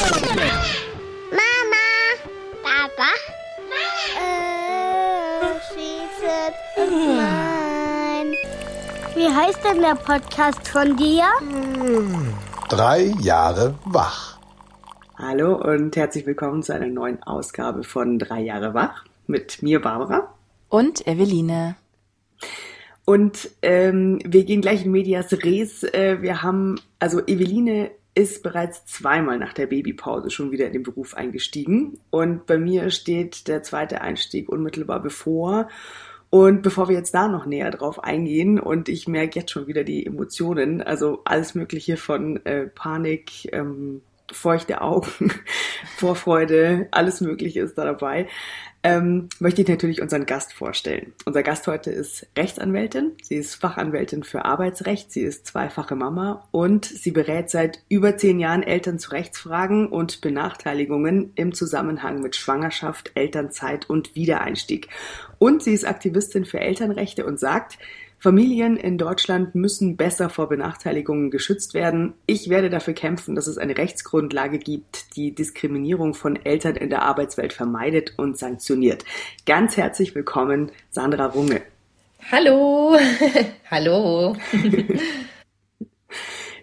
Mama, Papa, äh, she's mine. Wie heißt denn der Podcast von dir? Drei Jahre wach. Hallo und herzlich willkommen zu einer neuen Ausgabe von Drei Jahre wach mit mir, Barbara. Und Eveline. Und ähm, wir gehen gleich in Medias Res. Äh, wir haben, also Eveline ist bereits zweimal nach der Babypause schon wieder in den Beruf eingestiegen. Und bei mir steht der zweite Einstieg unmittelbar bevor. Und bevor wir jetzt da noch näher drauf eingehen, und ich merke jetzt schon wieder die Emotionen, also alles Mögliche von äh, Panik, ähm, feuchte Augen, Vorfreude, alles Mögliche ist da dabei ähm, möchte ich natürlich unseren Gast vorstellen. Unser Gast heute ist Rechtsanwältin. Sie ist Fachanwältin für Arbeitsrecht. Sie ist zweifache Mama und sie berät seit über zehn Jahren Eltern zu Rechtsfragen und Benachteiligungen im Zusammenhang mit Schwangerschaft, Elternzeit und Wiedereinstieg. Und sie ist Aktivistin für Elternrechte und sagt, Familien in Deutschland müssen besser vor Benachteiligungen geschützt werden. Ich werde dafür kämpfen, dass es eine Rechtsgrundlage gibt, die Diskriminierung von Eltern in der Arbeitswelt vermeidet und sanktioniert. Ganz herzlich willkommen, Sandra Runge. Hallo, hallo.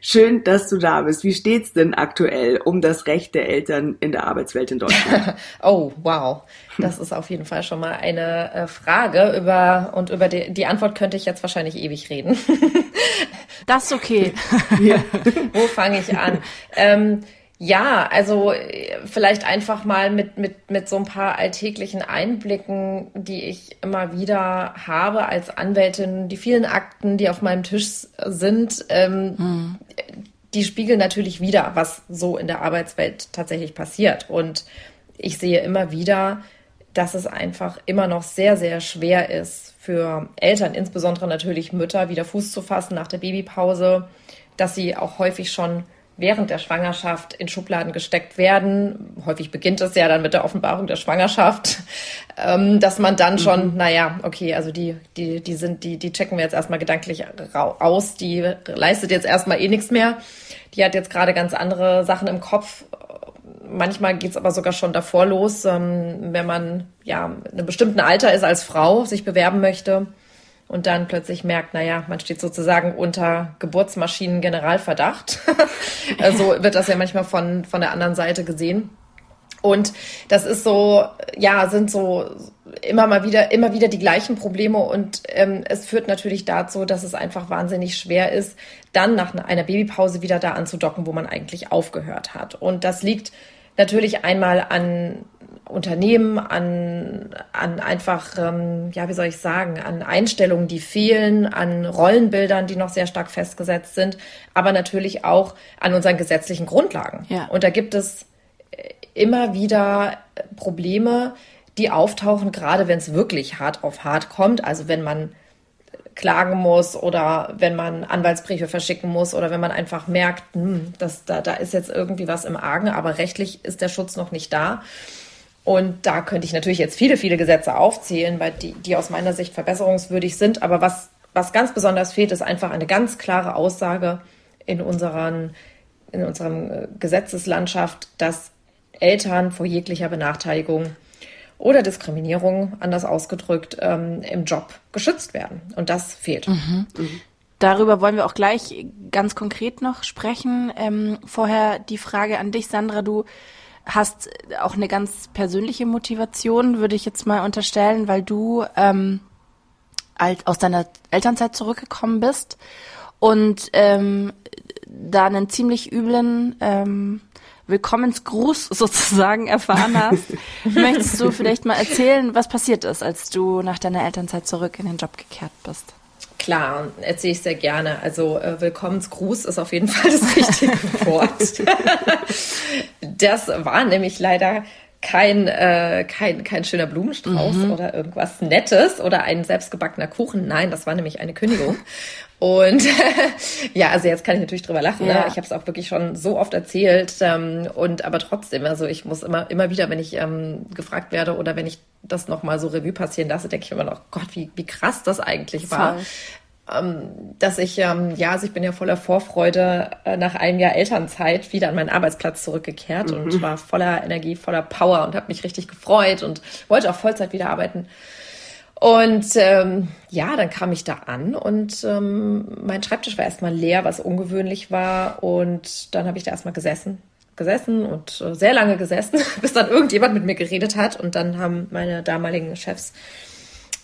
Schön, dass du da bist. Wie steht's denn aktuell um das Recht der Eltern in der Arbeitswelt in Deutschland? oh, wow. Das ist auf jeden Fall schon mal eine äh, Frage über und über die, die Antwort könnte ich jetzt wahrscheinlich ewig reden. das ist okay. Ja. Wo fange ich an? Ähm, ja, also äh, vielleicht einfach mal mit, mit, mit so ein paar alltäglichen Einblicken, die ich immer wieder habe als Anwältin. Die vielen Akten, die auf meinem Tisch sind, ähm, mhm. die spiegeln natürlich wieder, was so in der Arbeitswelt tatsächlich passiert. Und ich sehe immer wieder, dass es einfach immer noch sehr, sehr schwer ist für Eltern, insbesondere natürlich Mütter, wieder Fuß zu fassen nach der Babypause, dass sie auch häufig schon während der Schwangerschaft in Schubladen gesteckt werden. Häufig beginnt es ja dann mit der Offenbarung der Schwangerschaft, ähm, dass man dann schon, mhm. naja, okay, also die, die, die sind, die, die checken wir jetzt erstmal gedanklich aus, die leistet jetzt erstmal eh nichts mehr. Die hat jetzt gerade ganz andere Sachen im Kopf. Manchmal geht's aber sogar schon davor los, ähm, wenn man ja in einem bestimmten Alter ist als Frau, sich bewerben möchte und dann plötzlich merkt, naja, man steht sozusagen unter Geburtsmaschinen-Generalverdacht. so wird das ja manchmal von, von der anderen Seite gesehen. Und das ist so, ja, sind so immer mal wieder, immer wieder die gleichen Probleme und ähm, es führt natürlich dazu, dass es einfach wahnsinnig schwer ist, dann nach einer Babypause wieder da anzudocken, wo man eigentlich aufgehört hat. Und das liegt natürlich einmal an Unternehmen, an, an einfach, ähm, ja, wie soll ich sagen, an Einstellungen, die fehlen, an Rollenbildern, die noch sehr stark festgesetzt sind, aber natürlich auch an unseren gesetzlichen Grundlagen. Ja. Und da gibt es äh, immer wieder Probleme, die auftauchen, gerade wenn es wirklich hart auf hart kommt, also wenn man klagen muss oder wenn man Anwaltsbriefe verschicken muss oder wenn man einfach merkt, hm, dass da, da ist jetzt irgendwie was im Argen, aber rechtlich ist der Schutz noch nicht da. Und da könnte ich natürlich jetzt viele, viele Gesetze aufzählen, weil die, die aus meiner Sicht verbesserungswürdig sind. Aber was, was ganz besonders fehlt, ist einfach eine ganz klare Aussage in unseren, in unserem äh, Gesetzeslandschaft, dass Eltern vor jeglicher Benachteiligung oder Diskriminierung, anders ausgedrückt, ähm, im Job geschützt werden. Und das fehlt. Mhm. Mhm. Darüber wollen wir auch gleich ganz konkret noch sprechen. Ähm, vorher die Frage an dich, Sandra. Du hast auch eine ganz persönliche Motivation, würde ich jetzt mal unterstellen, weil du ähm, alt, aus deiner Elternzeit zurückgekommen bist und ähm, da einen ziemlich üblen ähm, Willkommensgruß sozusagen erfahren hast. Möchtest du vielleicht mal erzählen, was passiert ist, als du nach deiner Elternzeit zurück in den Job gekehrt bist? Klar, erzähle ich sehr gerne. Also äh, Willkommensgruß ist auf jeden Fall das richtige Wort. das war nämlich leider kein, äh, kein, kein schöner Blumenstrauß mhm. oder irgendwas Nettes oder ein selbstgebackener Kuchen. Nein, das war nämlich eine Kündigung. Und ja, also jetzt kann ich natürlich drüber lachen. Ne? Ja. Ne? Ich habe es auch wirklich schon so oft erzählt. Ähm, und aber trotzdem, also ich muss immer, immer wieder, wenn ich ähm, gefragt werde oder wenn ich das nochmal so Revue passieren lasse, denke ich immer noch, Gott, wie, wie krass das eigentlich war. ähm, dass ich, ähm, ja, also ich bin ja voller Vorfreude äh, nach einem Jahr Elternzeit wieder an meinen Arbeitsplatz zurückgekehrt mhm. und war voller Energie, voller Power und habe mich richtig gefreut und wollte auch Vollzeit wieder arbeiten. Und ähm, ja, dann kam ich da an und ähm, mein Schreibtisch war erstmal leer, was ungewöhnlich war. Und dann habe ich da erstmal gesessen, gesessen und äh, sehr lange gesessen, bis dann irgendjemand mit mir geredet hat. Und dann haben meine damaligen Chefs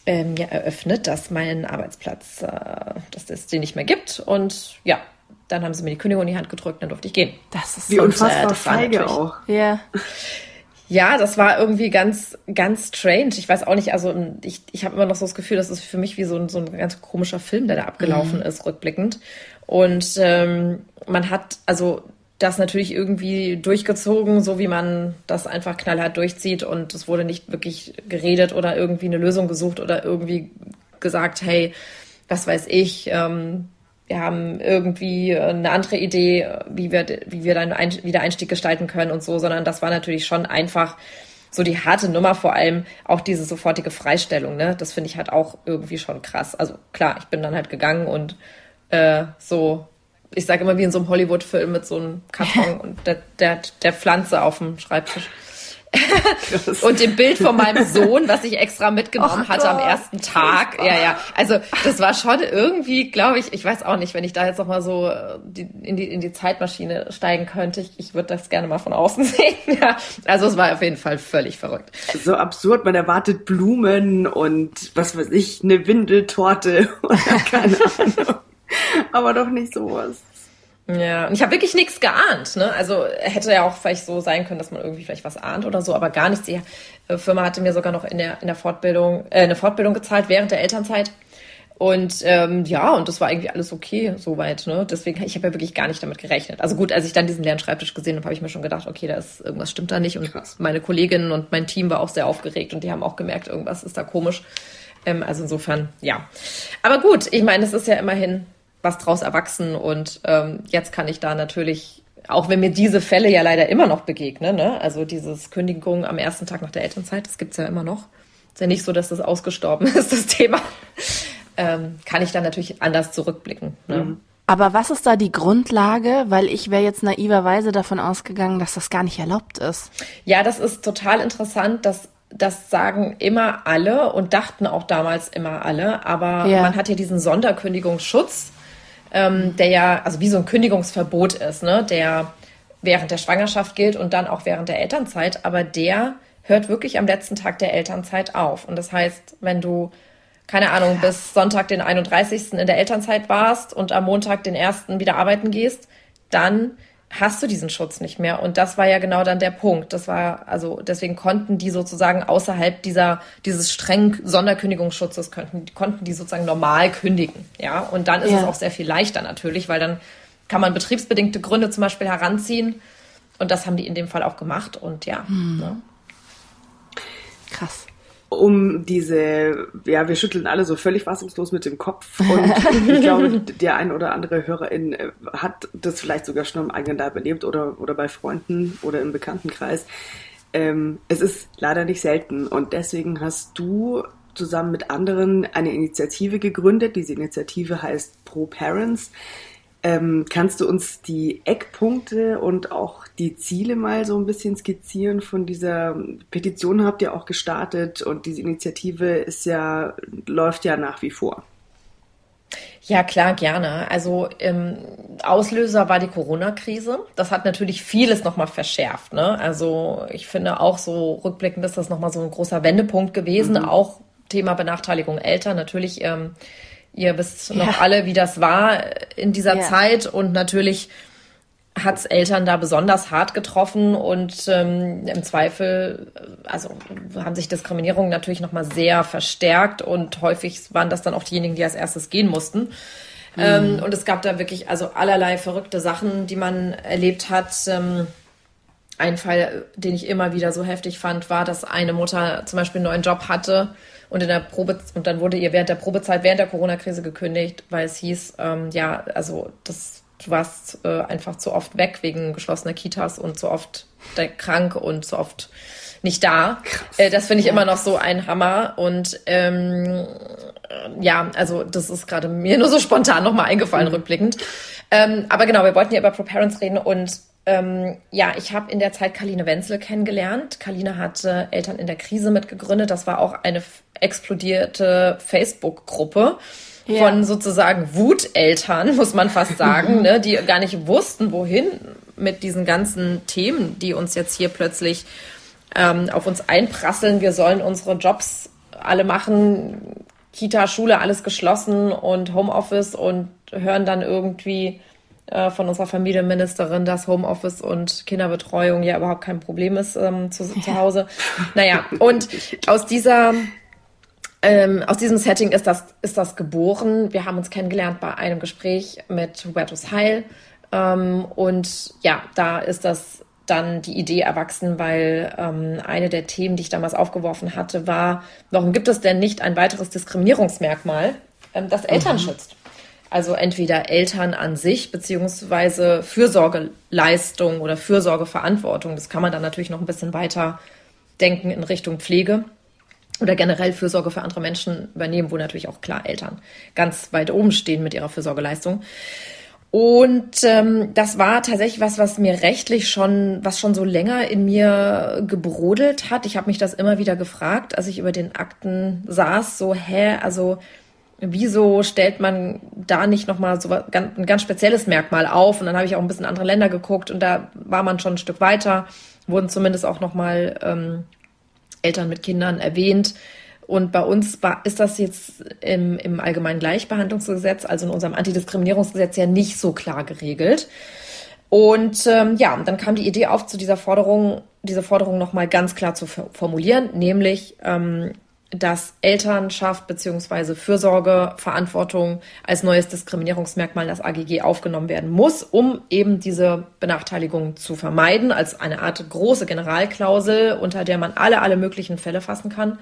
ähm, ja, eröffnet, dass mein Arbeitsplatz, äh, dass es den nicht mehr gibt. Und ja, dann haben sie mir die Kündigung in die Hand gedrückt, dann durfte ich gehen. Das ist Wie und, unfassbar äh, feige auch. Ja. Ja, das war irgendwie ganz, ganz strange. Ich weiß auch nicht, also ich, ich habe immer noch so das Gefühl, das ist für mich wie so ein, so ein ganz komischer Film, der da abgelaufen mhm. ist, rückblickend. Und ähm, man hat, also das natürlich irgendwie durchgezogen, so wie man das einfach knallhart durchzieht und es wurde nicht wirklich geredet oder irgendwie eine Lösung gesucht oder irgendwie gesagt, hey, was weiß ich, ähm, wir haben irgendwie eine andere Idee, wie wir, wie wir dann ein, wieder Einstieg gestalten können und so, sondern das war natürlich schon einfach so die harte Nummer, vor allem auch diese sofortige Freistellung, ne? Das finde ich halt auch irgendwie schon krass. Also klar, ich bin dann halt gegangen und äh, so ich sage immer wie in so einem Hollywood-Film mit so einem Karton und der, der, der Pflanze auf dem Schreibtisch. Und dem Bild von meinem Sohn, was ich extra mitgenommen Och hatte am ersten Tag. Ja, ja. Also das war schon irgendwie, glaube ich, ich weiß auch nicht, wenn ich da jetzt noch mal so äh, die, in, die, in die Zeitmaschine steigen könnte. Ich, ich würde das gerne mal von außen sehen. Ja. Also es war auf jeden Fall völlig verrückt. So absurd, man erwartet Blumen und was weiß ich, eine Windeltorte oder keine Ahnung aber doch nicht sowas. Ja, und ich habe wirklich nichts geahnt. Ne? Also hätte ja auch vielleicht so sein können, dass man irgendwie vielleicht was ahnt oder so, aber gar nichts. Die äh, Firma hatte mir sogar noch in der, in der Fortbildung, äh, eine Fortbildung gezahlt während der Elternzeit. Und ähm, ja, und das war irgendwie alles okay soweit. Ne? Deswegen, ich habe ja wirklich gar nicht damit gerechnet. Also gut, als ich dann diesen leeren Schreibtisch gesehen habe, habe ich mir schon gedacht, okay, da ist irgendwas stimmt da nicht. Und Krass. meine Kolleginnen und mein Team war auch sehr aufgeregt und die haben auch gemerkt, irgendwas ist da komisch. Ähm, also insofern, ja. Aber gut, ich meine, es ist ja immerhin was draus erwachsen und ähm, jetzt kann ich da natürlich, auch wenn mir diese Fälle ja leider immer noch begegnen, ne? also dieses Kündigung am ersten Tag nach der Elternzeit, das gibt's ja immer noch. Ist ja nicht so, dass das ausgestorben ist, das Thema. Ähm, kann ich da natürlich anders zurückblicken. Ne? Mhm. Aber was ist da die Grundlage? Weil ich wäre jetzt naiverweise davon ausgegangen, dass das gar nicht erlaubt ist. Ja, das ist total interessant, dass das sagen immer alle und dachten auch damals immer alle, aber ja. man hat ja diesen Sonderkündigungsschutz ähm, der ja, also wie so ein Kündigungsverbot ist, ne, der während der Schwangerschaft gilt und dann auch während der Elternzeit, aber der hört wirklich am letzten Tag der Elternzeit auf. Und das heißt, wenn du, keine Ahnung, bis Sonntag den 31. in der Elternzeit warst und am Montag den 1. wieder arbeiten gehst, dann hast du diesen Schutz nicht mehr. Und das war ja genau dann der Punkt. Das war, also deswegen konnten die sozusagen außerhalb dieser, dieses strengen Sonderkündigungsschutzes konnten, konnten die sozusagen normal kündigen. Ja. Und dann ist ja. es auch sehr viel leichter natürlich, weil dann kann man betriebsbedingte Gründe zum Beispiel heranziehen. Und das haben die in dem Fall auch gemacht. Und ja. Hm. Ne? Krass um diese, ja, wir schütteln alle so völlig fassungslos mit dem Kopf und ich glaube, der ein oder andere Hörerin äh, hat das vielleicht sogar schon am eigenen Leib erlebt oder, oder bei Freunden oder im Bekanntenkreis. Ähm, es ist leider nicht selten und deswegen hast du zusammen mit anderen eine Initiative gegründet. Diese Initiative heißt Pro Parents. Ähm, kannst du uns die Eckpunkte und auch die Ziele mal so ein bisschen skizzieren von dieser Petition habt ihr auch gestartet und diese Initiative ist ja, läuft ja nach wie vor. Ja, klar, gerne. Also ähm, Auslöser war die Corona-Krise. Das hat natürlich vieles nochmal verschärft. Ne? Also ich finde auch so rückblickend ist das nochmal so ein großer Wendepunkt gewesen. Mhm. Auch Thema Benachteiligung Eltern. Natürlich ähm, Ihr wisst ja. noch alle, wie das war in dieser ja. Zeit und natürlich hat's Eltern da besonders hart getroffen und ähm, im Zweifel, also haben sich Diskriminierungen natürlich nochmal sehr verstärkt und häufig waren das dann auch diejenigen, die als erstes gehen mussten. Mhm. Ähm, und es gab da wirklich also allerlei verrückte Sachen, die man erlebt hat. Ähm, ein Fall, den ich immer wieder so heftig fand, war, dass eine Mutter zum Beispiel einen neuen Job hatte und in der Probe und dann wurde ihr während der Probezeit, während der Corona-Krise gekündigt, weil es hieß, ähm, ja, also das, du warst äh, einfach zu oft weg wegen geschlossener Kitas und zu oft krank und zu oft nicht da. Äh, das finde ich ja. immer noch so ein Hammer. Und ähm, ja, also das ist gerade mir nur so spontan nochmal eingefallen, mhm. rückblickend. Ähm, aber genau, wir wollten ja über ProParents reden und ähm, ja, ich habe in der Zeit Kaline Wenzel kennengelernt. Kaline hatte Eltern in der Krise mitgegründet. Das war auch eine explodierte Facebook-Gruppe ja. von sozusagen Wuteltern, muss man fast sagen, ne, die gar nicht wussten, wohin mit diesen ganzen Themen, die uns jetzt hier plötzlich ähm, auf uns einprasseln. Wir sollen unsere Jobs alle machen, Kita, Schule, alles geschlossen und Homeoffice und hören dann irgendwie äh, von unserer Familienministerin, dass Homeoffice und Kinderbetreuung ja überhaupt kein Problem ist ähm, zu, zu Hause. Naja, und aus dieser ähm, aus diesem Setting ist das, ist das geboren. Wir haben uns kennengelernt bei einem Gespräch mit Hubertus Heil. Ähm, und ja, da ist das dann die Idee erwachsen, weil ähm, eine der Themen, die ich damals aufgeworfen hatte, war, warum gibt es denn nicht ein weiteres Diskriminierungsmerkmal, ähm, das Eltern mhm. schützt? Also entweder Eltern an sich, beziehungsweise Fürsorgeleistung oder Fürsorgeverantwortung. Das kann man dann natürlich noch ein bisschen weiter denken in Richtung Pflege oder generell Fürsorge für andere Menschen übernehmen, wo natürlich auch klar Eltern ganz weit oben stehen mit ihrer Fürsorgeleistung. Und ähm, das war tatsächlich was, was mir rechtlich schon, was schon so länger in mir gebrodelt hat. Ich habe mich das immer wieder gefragt, als ich über den Akten saß, so, hä, also wieso stellt man da nicht nochmal so ein ganz spezielles Merkmal auf? Und dann habe ich auch ein bisschen andere Länder geguckt und da war man schon ein Stück weiter, wurden zumindest auch nochmal ähm, Eltern mit Kindern erwähnt. Und bei uns war, ist das jetzt im, im Allgemeinen Gleichbehandlungsgesetz, also in unserem Antidiskriminierungsgesetz ja nicht so klar geregelt. Und ähm, ja, dann kam die Idee auf, zu dieser Forderung, diese Forderung nochmal ganz klar zu formulieren, nämlich ähm, dass Elternschaft bzw. Fürsorgeverantwortung als neues Diskriminierungsmerkmal in das AGG aufgenommen werden muss, um eben diese Benachteiligung zu vermeiden, als eine Art große Generalklausel, unter der man alle, alle möglichen Fälle fassen kann.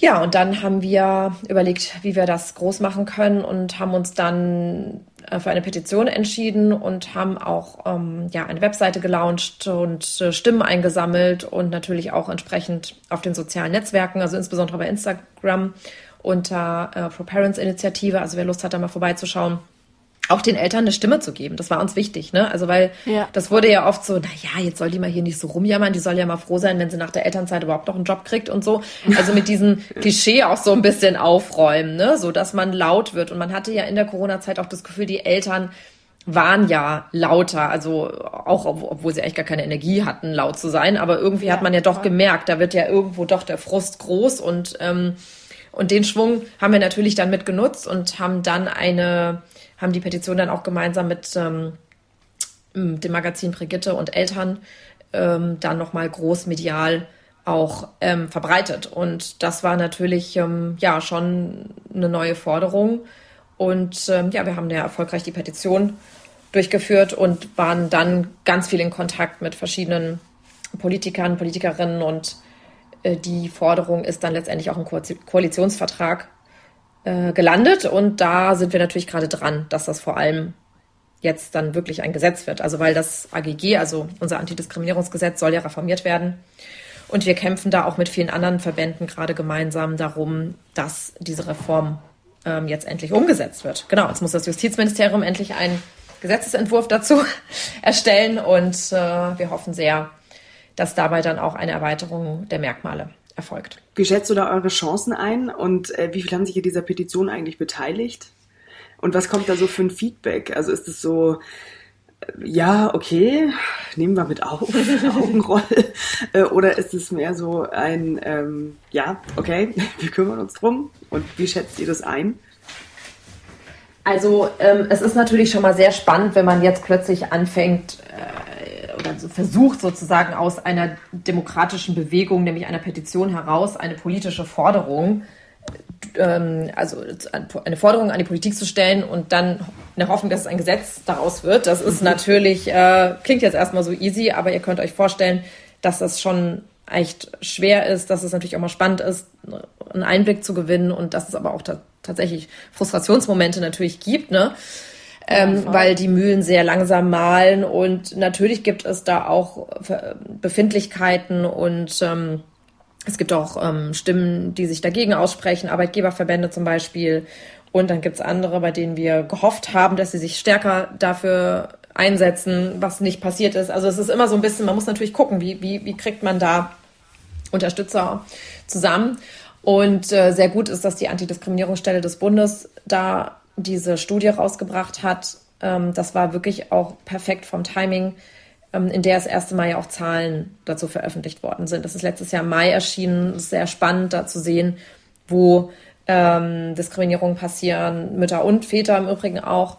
Ja, und dann haben wir überlegt, wie wir das groß machen können und haben uns dann äh, für eine Petition entschieden und haben auch ähm, ja, eine Webseite gelauncht und äh, Stimmen eingesammelt und natürlich auch entsprechend auf den sozialen Netzwerken, also insbesondere bei Instagram unter äh, Pro Parents Initiative. Also wer Lust hat, da mal vorbeizuschauen auch den Eltern eine Stimme zu geben. Das war uns wichtig, ne? Also weil ja. das wurde ja oft so, na ja, jetzt soll die mal hier nicht so rumjammern, die soll ja mal froh sein, wenn sie nach der Elternzeit überhaupt noch einen Job kriegt und so. Also mit diesem Klischee auch so ein bisschen aufräumen, ne? So dass man laut wird. Und man hatte ja in der Corona-Zeit auch das Gefühl, die Eltern waren ja lauter, also auch obwohl sie eigentlich gar keine Energie hatten, laut zu sein, aber irgendwie ja, hat man ja doch gemerkt, da wird ja irgendwo doch der Frust groß und ähm, und den Schwung haben wir natürlich dann mitgenutzt und haben dann eine haben die Petition dann auch gemeinsam mit ähm, dem Magazin Brigitte und Eltern ähm, dann nochmal groß medial auch ähm, verbreitet. Und das war natürlich ähm, ja schon eine neue Forderung. Und ähm, ja, wir haben ja erfolgreich die Petition durchgeführt und waren dann ganz viel in Kontakt mit verschiedenen Politikern, Politikerinnen und äh, die Forderung ist dann letztendlich auch ein Ko Koalitionsvertrag äh, gelandet und da sind wir natürlich gerade dran, dass das vor allem jetzt dann wirklich ein Gesetz wird. Also weil das AGG, also unser Antidiskriminierungsgesetz, soll ja reformiert werden. Und wir kämpfen da auch mit vielen anderen Verbänden gerade gemeinsam darum, dass diese Reform ähm, jetzt endlich umgesetzt wird. Genau, jetzt muss das Justizministerium endlich einen Gesetzesentwurf dazu erstellen und äh, wir hoffen sehr, dass dabei dann auch eine Erweiterung der Merkmale erfolgt. Wie schätzt du da eure Chancen ein und äh, wie viele haben sich in dieser Petition eigentlich beteiligt? Und was kommt da so für ein Feedback? Also ist es so, äh, ja, okay, nehmen wir mit auf, Augenroll. äh, oder ist es mehr so ein, ähm, ja, okay, wir kümmern uns drum? Und wie schätzt ihr das ein? Also ähm, es ist natürlich schon mal sehr spannend, wenn man jetzt plötzlich anfängt, äh, oder so versucht sozusagen aus einer demokratischen Bewegung, nämlich einer Petition heraus, eine politische Forderung, ähm, also eine Forderung an die Politik zu stellen und dann in der Hoffnung, dass es ein Gesetz daraus wird. Das ist mhm. natürlich, äh, klingt jetzt erstmal so easy, aber ihr könnt euch vorstellen, dass das schon echt schwer ist, dass es natürlich auch mal spannend ist, einen Einblick zu gewinnen und dass es aber auch tatsächlich Frustrationsmomente natürlich gibt. Ne? Ähm, ja, weil die Mühlen sehr langsam mahlen und natürlich gibt es da auch Befindlichkeiten und ähm, Es gibt auch ähm, Stimmen, die sich dagegen aussprechen, Arbeitgeberverbände zum Beispiel. Und dann gibt es andere, bei denen wir gehofft haben, dass sie sich stärker dafür einsetzen, was nicht passiert ist. Also es ist immer so ein bisschen, man muss natürlich gucken, wie, wie, wie kriegt man da Unterstützer zusammen. Und äh, sehr gut ist, dass die Antidiskriminierungsstelle des Bundes da diese Studie rausgebracht hat. Ähm, das war wirklich auch perfekt vom Timing, ähm, in der das erste Mal ja auch Zahlen dazu veröffentlicht worden sind. Das ist letztes Jahr im Mai erschienen. Es ist sehr spannend, da zu sehen, wo ähm, Diskriminierungen passieren, Mütter und Väter im Übrigen auch.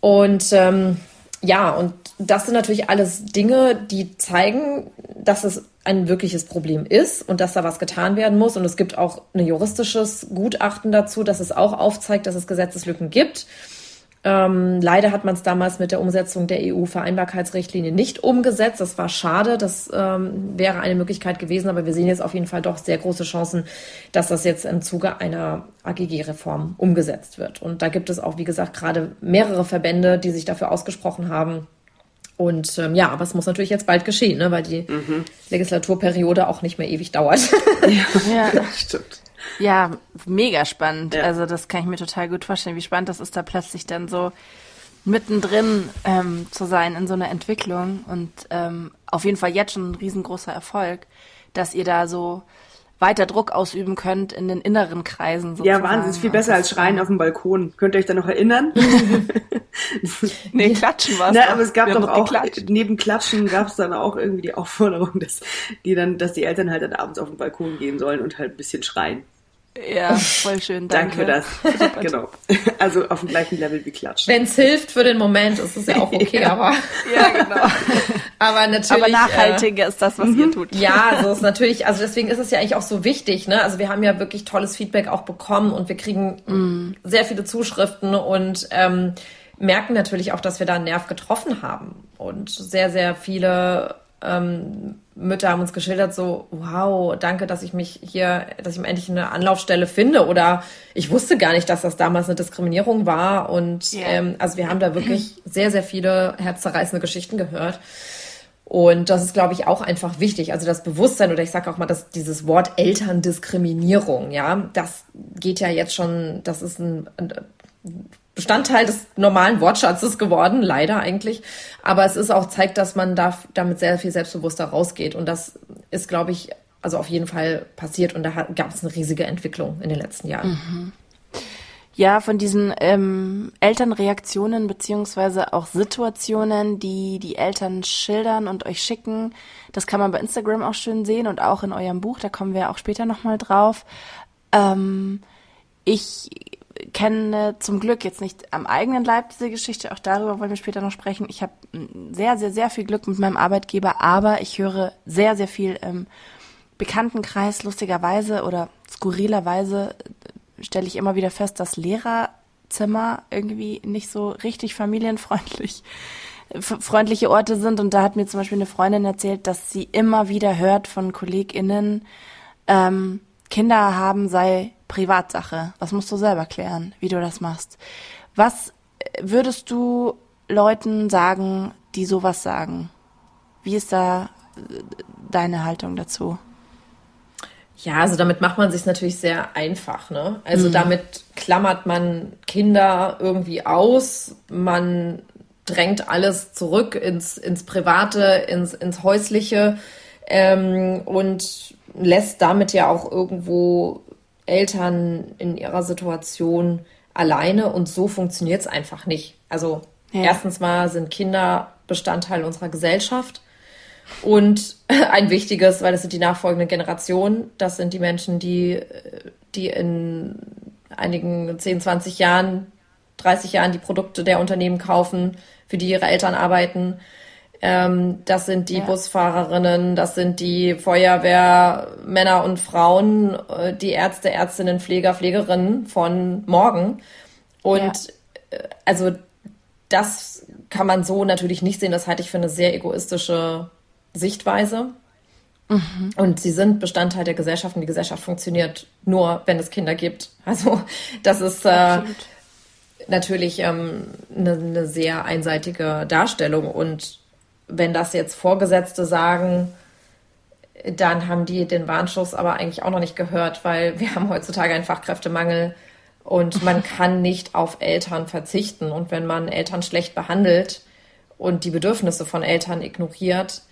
Und ähm, ja, und das sind natürlich alles Dinge, die zeigen, dass es ein wirkliches Problem ist und dass da was getan werden muss. Und es gibt auch ein juristisches Gutachten dazu, dass es auch aufzeigt, dass es Gesetzeslücken gibt. Ähm, leider hat man es damals mit der Umsetzung der EU-Vereinbarkeitsrichtlinie nicht umgesetzt. Das war schade. Das ähm, wäre eine Möglichkeit gewesen. Aber wir sehen jetzt auf jeden Fall doch sehr große Chancen, dass das jetzt im Zuge einer AGG-Reform umgesetzt wird. Und da gibt es auch, wie gesagt, gerade mehrere Verbände, die sich dafür ausgesprochen haben. Und ähm, ja, aber es muss natürlich jetzt bald geschehen, ne, weil die mhm. Legislaturperiode auch nicht mehr ewig dauert. ja, ja. stimmt. Ja, mega spannend. Ja. Also das kann ich mir total gut vorstellen, wie spannend das ist, da plötzlich dann so mittendrin ähm, zu sein in so einer Entwicklung und ähm, auf jeden Fall jetzt schon ein riesengroßer Erfolg, dass ihr da so weiter Druck ausüben könnt in den inneren Kreisen. Sozusagen. Ja, Wahnsinn, ist viel besser als Schreien auf dem Balkon. Könnt ihr euch da noch erinnern? nee, klatschen war es. Aber es gab doch auch, geklatscht. neben Klatschen gab es dann auch irgendwie die Aufforderung, dass die dann, dass die Eltern halt dann abends auf den Balkon gehen sollen und halt ein bisschen schreien. Ja, voll schön. Danke, danke für das. genau. Also auf dem gleichen Level wie Klatschen. Wenn es hilft für den Moment, ist es ja auch okay, ja. aber. ja, genau. aber natürlich. Aber nachhaltiger äh, ist das, was ihr tut. Ja, so ist natürlich, also deswegen ist es ja eigentlich auch so wichtig, ne? Also wir haben ja wirklich tolles Feedback auch bekommen und wir kriegen mm. sehr viele Zuschriften und ähm, merken natürlich auch, dass wir da einen Nerv getroffen haben und sehr, sehr viele ähm, Mütter haben uns geschildert, so, wow, danke, dass ich mich hier, dass ich endlich eine Anlaufstelle finde oder ich wusste gar nicht, dass das damals eine Diskriminierung war und yeah. ähm, also wir haben da wirklich sehr, sehr viele herzzerreißende Geschichten gehört. Und das ist, glaube ich, auch einfach wichtig. Also das Bewusstsein oder ich sage auch mal, dass dieses Wort Elterndiskriminierung, ja, das geht ja jetzt schon, das ist ein, ein Bestandteil des normalen Wortschatzes geworden, leider eigentlich. Aber es ist auch zeigt, dass man da damit sehr viel selbstbewusster rausgeht. Und das ist, glaube ich, also auf jeden Fall passiert. Und da gab es eine riesige Entwicklung in den letzten Jahren. Mhm. Ja, von diesen ähm, Elternreaktionen beziehungsweise auch Situationen, die die Eltern schildern und euch schicken, das kann man bei Instagram auch schön sehen und auch in eurem Buch. Da kommen wir auch später nochmal drauf. Ähm, ich kenne zum Glück jetzt nicht am eigenen Leib diese Geschichte, auch darüber wollen wir später noch sprechen. Ich habe sehr, sehr, sehr viel Glück mit meinem Arbeitgeber, aber ich höre sehr, sehr viel im Bekanntenkreis, lustigerweise oder skurrilerweise äh, stelle ich immer wieder fest, dass Lehrerzimmer irgendwie nicht so richtig familienfreundlich freundliche Orte sind. Und da hat mir zum Beispiel eine Freundin erzählt, dass sie immer wieder hört von KollegInnen, ähm, Kinder haben sei Privatsache. Das musst du selber klären, wie du das machst. Was würdest du Leuten sagen, die sowas sagen? Wie ist da äh, deine Haltung dazu? Ja, also damit macht man sich natürlich sehr einfach. Ne? Also mhm. damit klammert man Kinder irgendwie aus, man drängt alles zurück ins, ins Private, ins, ins Häusliche ähm, und lässt damit ja auch irgendwo Eltern in ihrer Situation alleine und so funktioniert es einfach nicht. Also ja. erstens mal sind Kinder Bestandteil unserer Gesellschaft und ein wichtiges, weil das sind die nachfolgenden Generationen, das sind die Menschen, die, die in einigen 10, 20 Jahren, 30 Jahren die Produkte der Unternehmen kaufen, für die ihre Eltern arbeiten. Ähm, das sind die ja. Busfahrerinnen, das sind die Feuerwehrmänner und Frauen, äh, die Ärzte, Ärztinnen, Pfleger, Pflegerinnen von morgen. Und ja. äh, also das kann man so natürlich nicht sehen. Das halte ich für eine sehr egoistische Sichtweise. Mhm. Und sie sind Bestandteil der Gesellschaft und die Gesellschaft funktioniert nur, wenn es Kinder gibt. Also das ist äh, natürlich ähm, eine, eine sehr einseitige Darstellung und wenn das jetzt Vorgesetzte sagen, dann haben die den Warnschuss aber eigentlich auch noch nicht gehört, weil wir haben heutzutage einen Fachkräftemangel und man kann nicht auf Eltern verzichten. Und wenn man Eltern schlecht behandelt und die Bedürfnisse von Eltern ignoriert,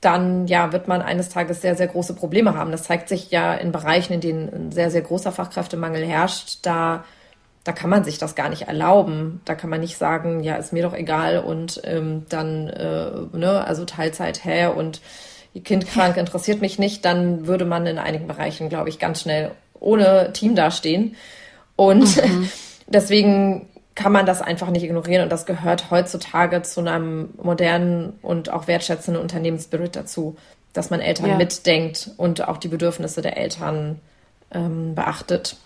dann ja, wird man eines Tages sehr, sehr große Probleme haben. Das zeigt sich ja in Bereichen, in denen ein sehr, sehr großer Fachkräftemangel herrscht. Da, da kann man sich das gar nicht erlauben. Da kann man nicht sagen, ja, ist mir doch egal und ähm, dann, äh, ne, also Teilzeit, hä, und Ihr Kind krank interessiert mich nicht, dann würde man in einigen Bereichen, glaube ich, ganz schnell ohne Team dastehen. Und mhm. deswegen kann man das einfach nicht ignorieren und das gehört heutzutage zu einem modernen und auch wertschätzenden Unternehmensspirit dazu, dass man Eltern ja. mitdenkt und auch die Bedürfnisse der Eltern ähm, beachtet.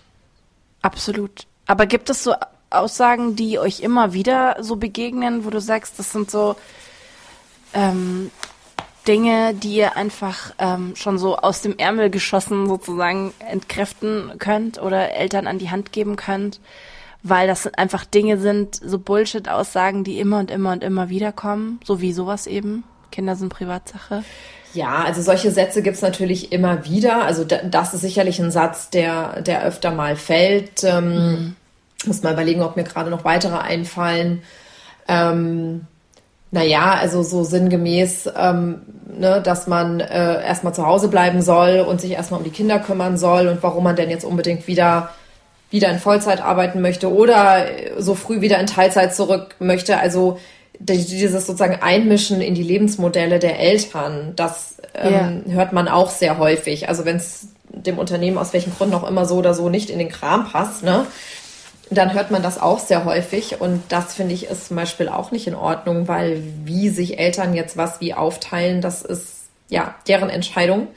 Absolut. Aber gibt es so Aussagen, die euch immer wieder so begegnen, wo du sagst, das sind so ähm, Dinge, die ihr einfach ähm, schon so aus dem Ärmel geschossen sozusagen entkräften könnt oder Eltern an die Hand geben könnt, weil das einfach Dinge sind, so Bullshit-Aussagen, die immer und immer und immer wieder kommen, so wie sowas eben. Kinder sind Privatsache. Ja, also solche Sätze gibt's natürlich immer wieder. Also das ist sicherlich ein Satz, der, der öfter mal fällt. Ähm, mhm. Muss mal überlegen, ob mir gerade noch weitere einfallen. Ähm, naja, also so sinngemäß, ähm, ne, dass man äh, erstmal zu Hause bleiben soll und sich erstmal um die Kinder kümmern soll und warum man denn jetzt unbedingt wieder wieder in Vollzeit arbeiten möchte oder so früh wieder in Teilzeit zurück möchte. Also dieses sozusagen Einmischen in die Lebensmodelle der Eltern, das ähm, yeah. hört man auch sehr häufig. Also wenn es dem Unternehmen aus welchen Gründen auch immer so oder so nicht in den Kram passt, ne? dann hört man das auch sehr häufig und das finde ich ist zum Beispiel auch nicht in Ordnung, weil wie sich Eltern jetzt was wie aufteilen, das ist ja deren Entscheidung.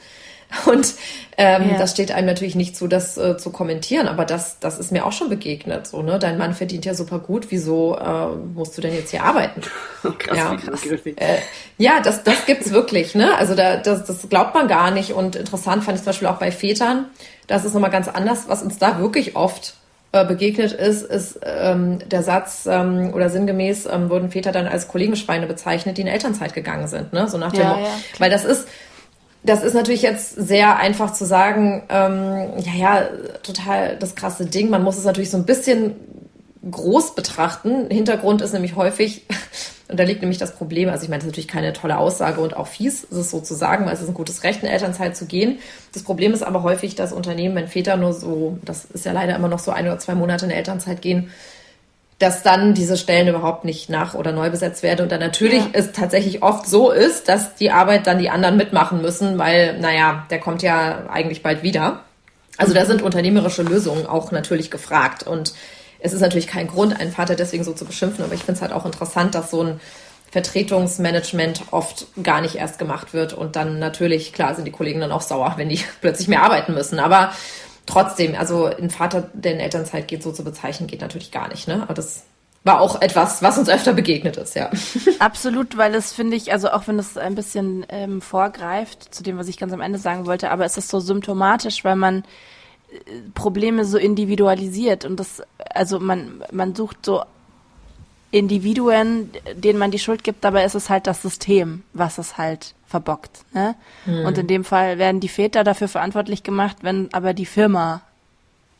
Und ähm, ja. das steht einem natürlich nicht zu, das äh, zu kommentieren, aber das, das ist mir auch schon begegnet. So, ne? Dein Mann verdient ja super gut, wieso äh, musst du denn jetzt hier arbeiten? Krass, ja, das, äh, ja, das, das gibt's wirklich, ne? Also da, das, das glaubt man gar nicht. Und interessant fand ich zum Beispiel auch bei Vätern, das ist nochmal ganz anders, was uns da wirklich oft äh, begegnet ist, ist ähm, der Satz ähm, oder sinngemäß ähm, wurden Väter dann als Kollegenschweine bezeichnet, die in Elternzeit gegangen sind, ne? So nach dem, ja, ja, weil das ist das ist natürlich jetzt sehr einfach zu sagen, ähm, ja, ja, total das krasse Ding. Man muss es natürlich so ein bisschen groß betrachten. Hintergrund ist nämlich häufig, und da liegt nämlich das Problem, also ich meine, das ist natürlich keine tolle Aussage und auch fies, ist es so zu sagen, weil es ist ein gutes Recht, in Elternzeit zu gehen. Das Problem ist aber häufig, dass Unternehmen, wenn Väter nur so, das ist ja leider immer noch so ein oder zwei Monate in Elternzeit gehen, dass dann diese Stellen überhaupt nicht nach- oder neu besetzt werden. Und dann natürlich ja. es tatsächlich oft so ist, dass die Arbeit dann die anderen mitmachen müssen, weil, naja, der kommt ja eigentlich bald wieder. Also da sind unternehmerische Lösungen auch natürlich gefragt. Und es ist natürlich kein Grund, einen Vater deswegen so zu beschimpfen, aber ich finde es halt auch interessant, dass so ein Vertretungsmanagement oft gar nicht erst gemacht wird und dann natürlich, klar, sind die Kollegen dann auch sauer, wenn die plötzlich mehr arbeiten müssen. Aber trotzdem, also ein Vater, der in Elternzeit geht, so zu bezeichnen, geht natürlich gar nicht, ne? Aber das war auch etwas, was uns öfter begegnet ist, ja. Absolut, weil es finde ich, also auch wenn es ein bisschen ähm, vorgreift zu dem, was ich ganz am Ende sagen wollte, aber es ist so symptomatisch, weil man Probleme so individualisiert und das, also man, man sucht so Individuen, denen man die Schuld gibt, dabei ist es halt das System, was es halt verbockt. Ne? Mhm. Und in dem Fall werden die Väter dafür verantwortlich gemacht, wenn aber die Firma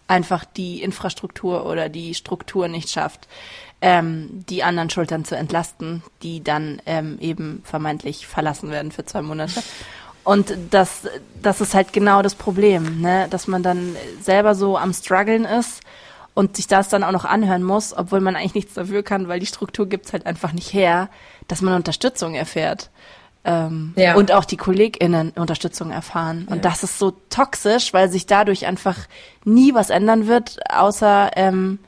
einfach die Infrastruktur oder die Struktur nicht schafft, ähm, die anderen Schultern zu entlasten, die dann ähm, eben vermeintlich verlassen werden für zwei Monate. Und das, das ist halt genau das Problem, ne? dass man dann selber so am struggeln ist und sich das dann auch noch anhören muss, obwohl man eigentlich nichts dafür kann, weil die Struktur gibt's halt einfach nicht her, dass man Unterstützung erfährt. Ähm, ja. Und auch die KollegInnen Unterstützung erfahren. Und ja. das ist so toxisch, weil sich dadurch einfach nie was ändern wird, außer ähm,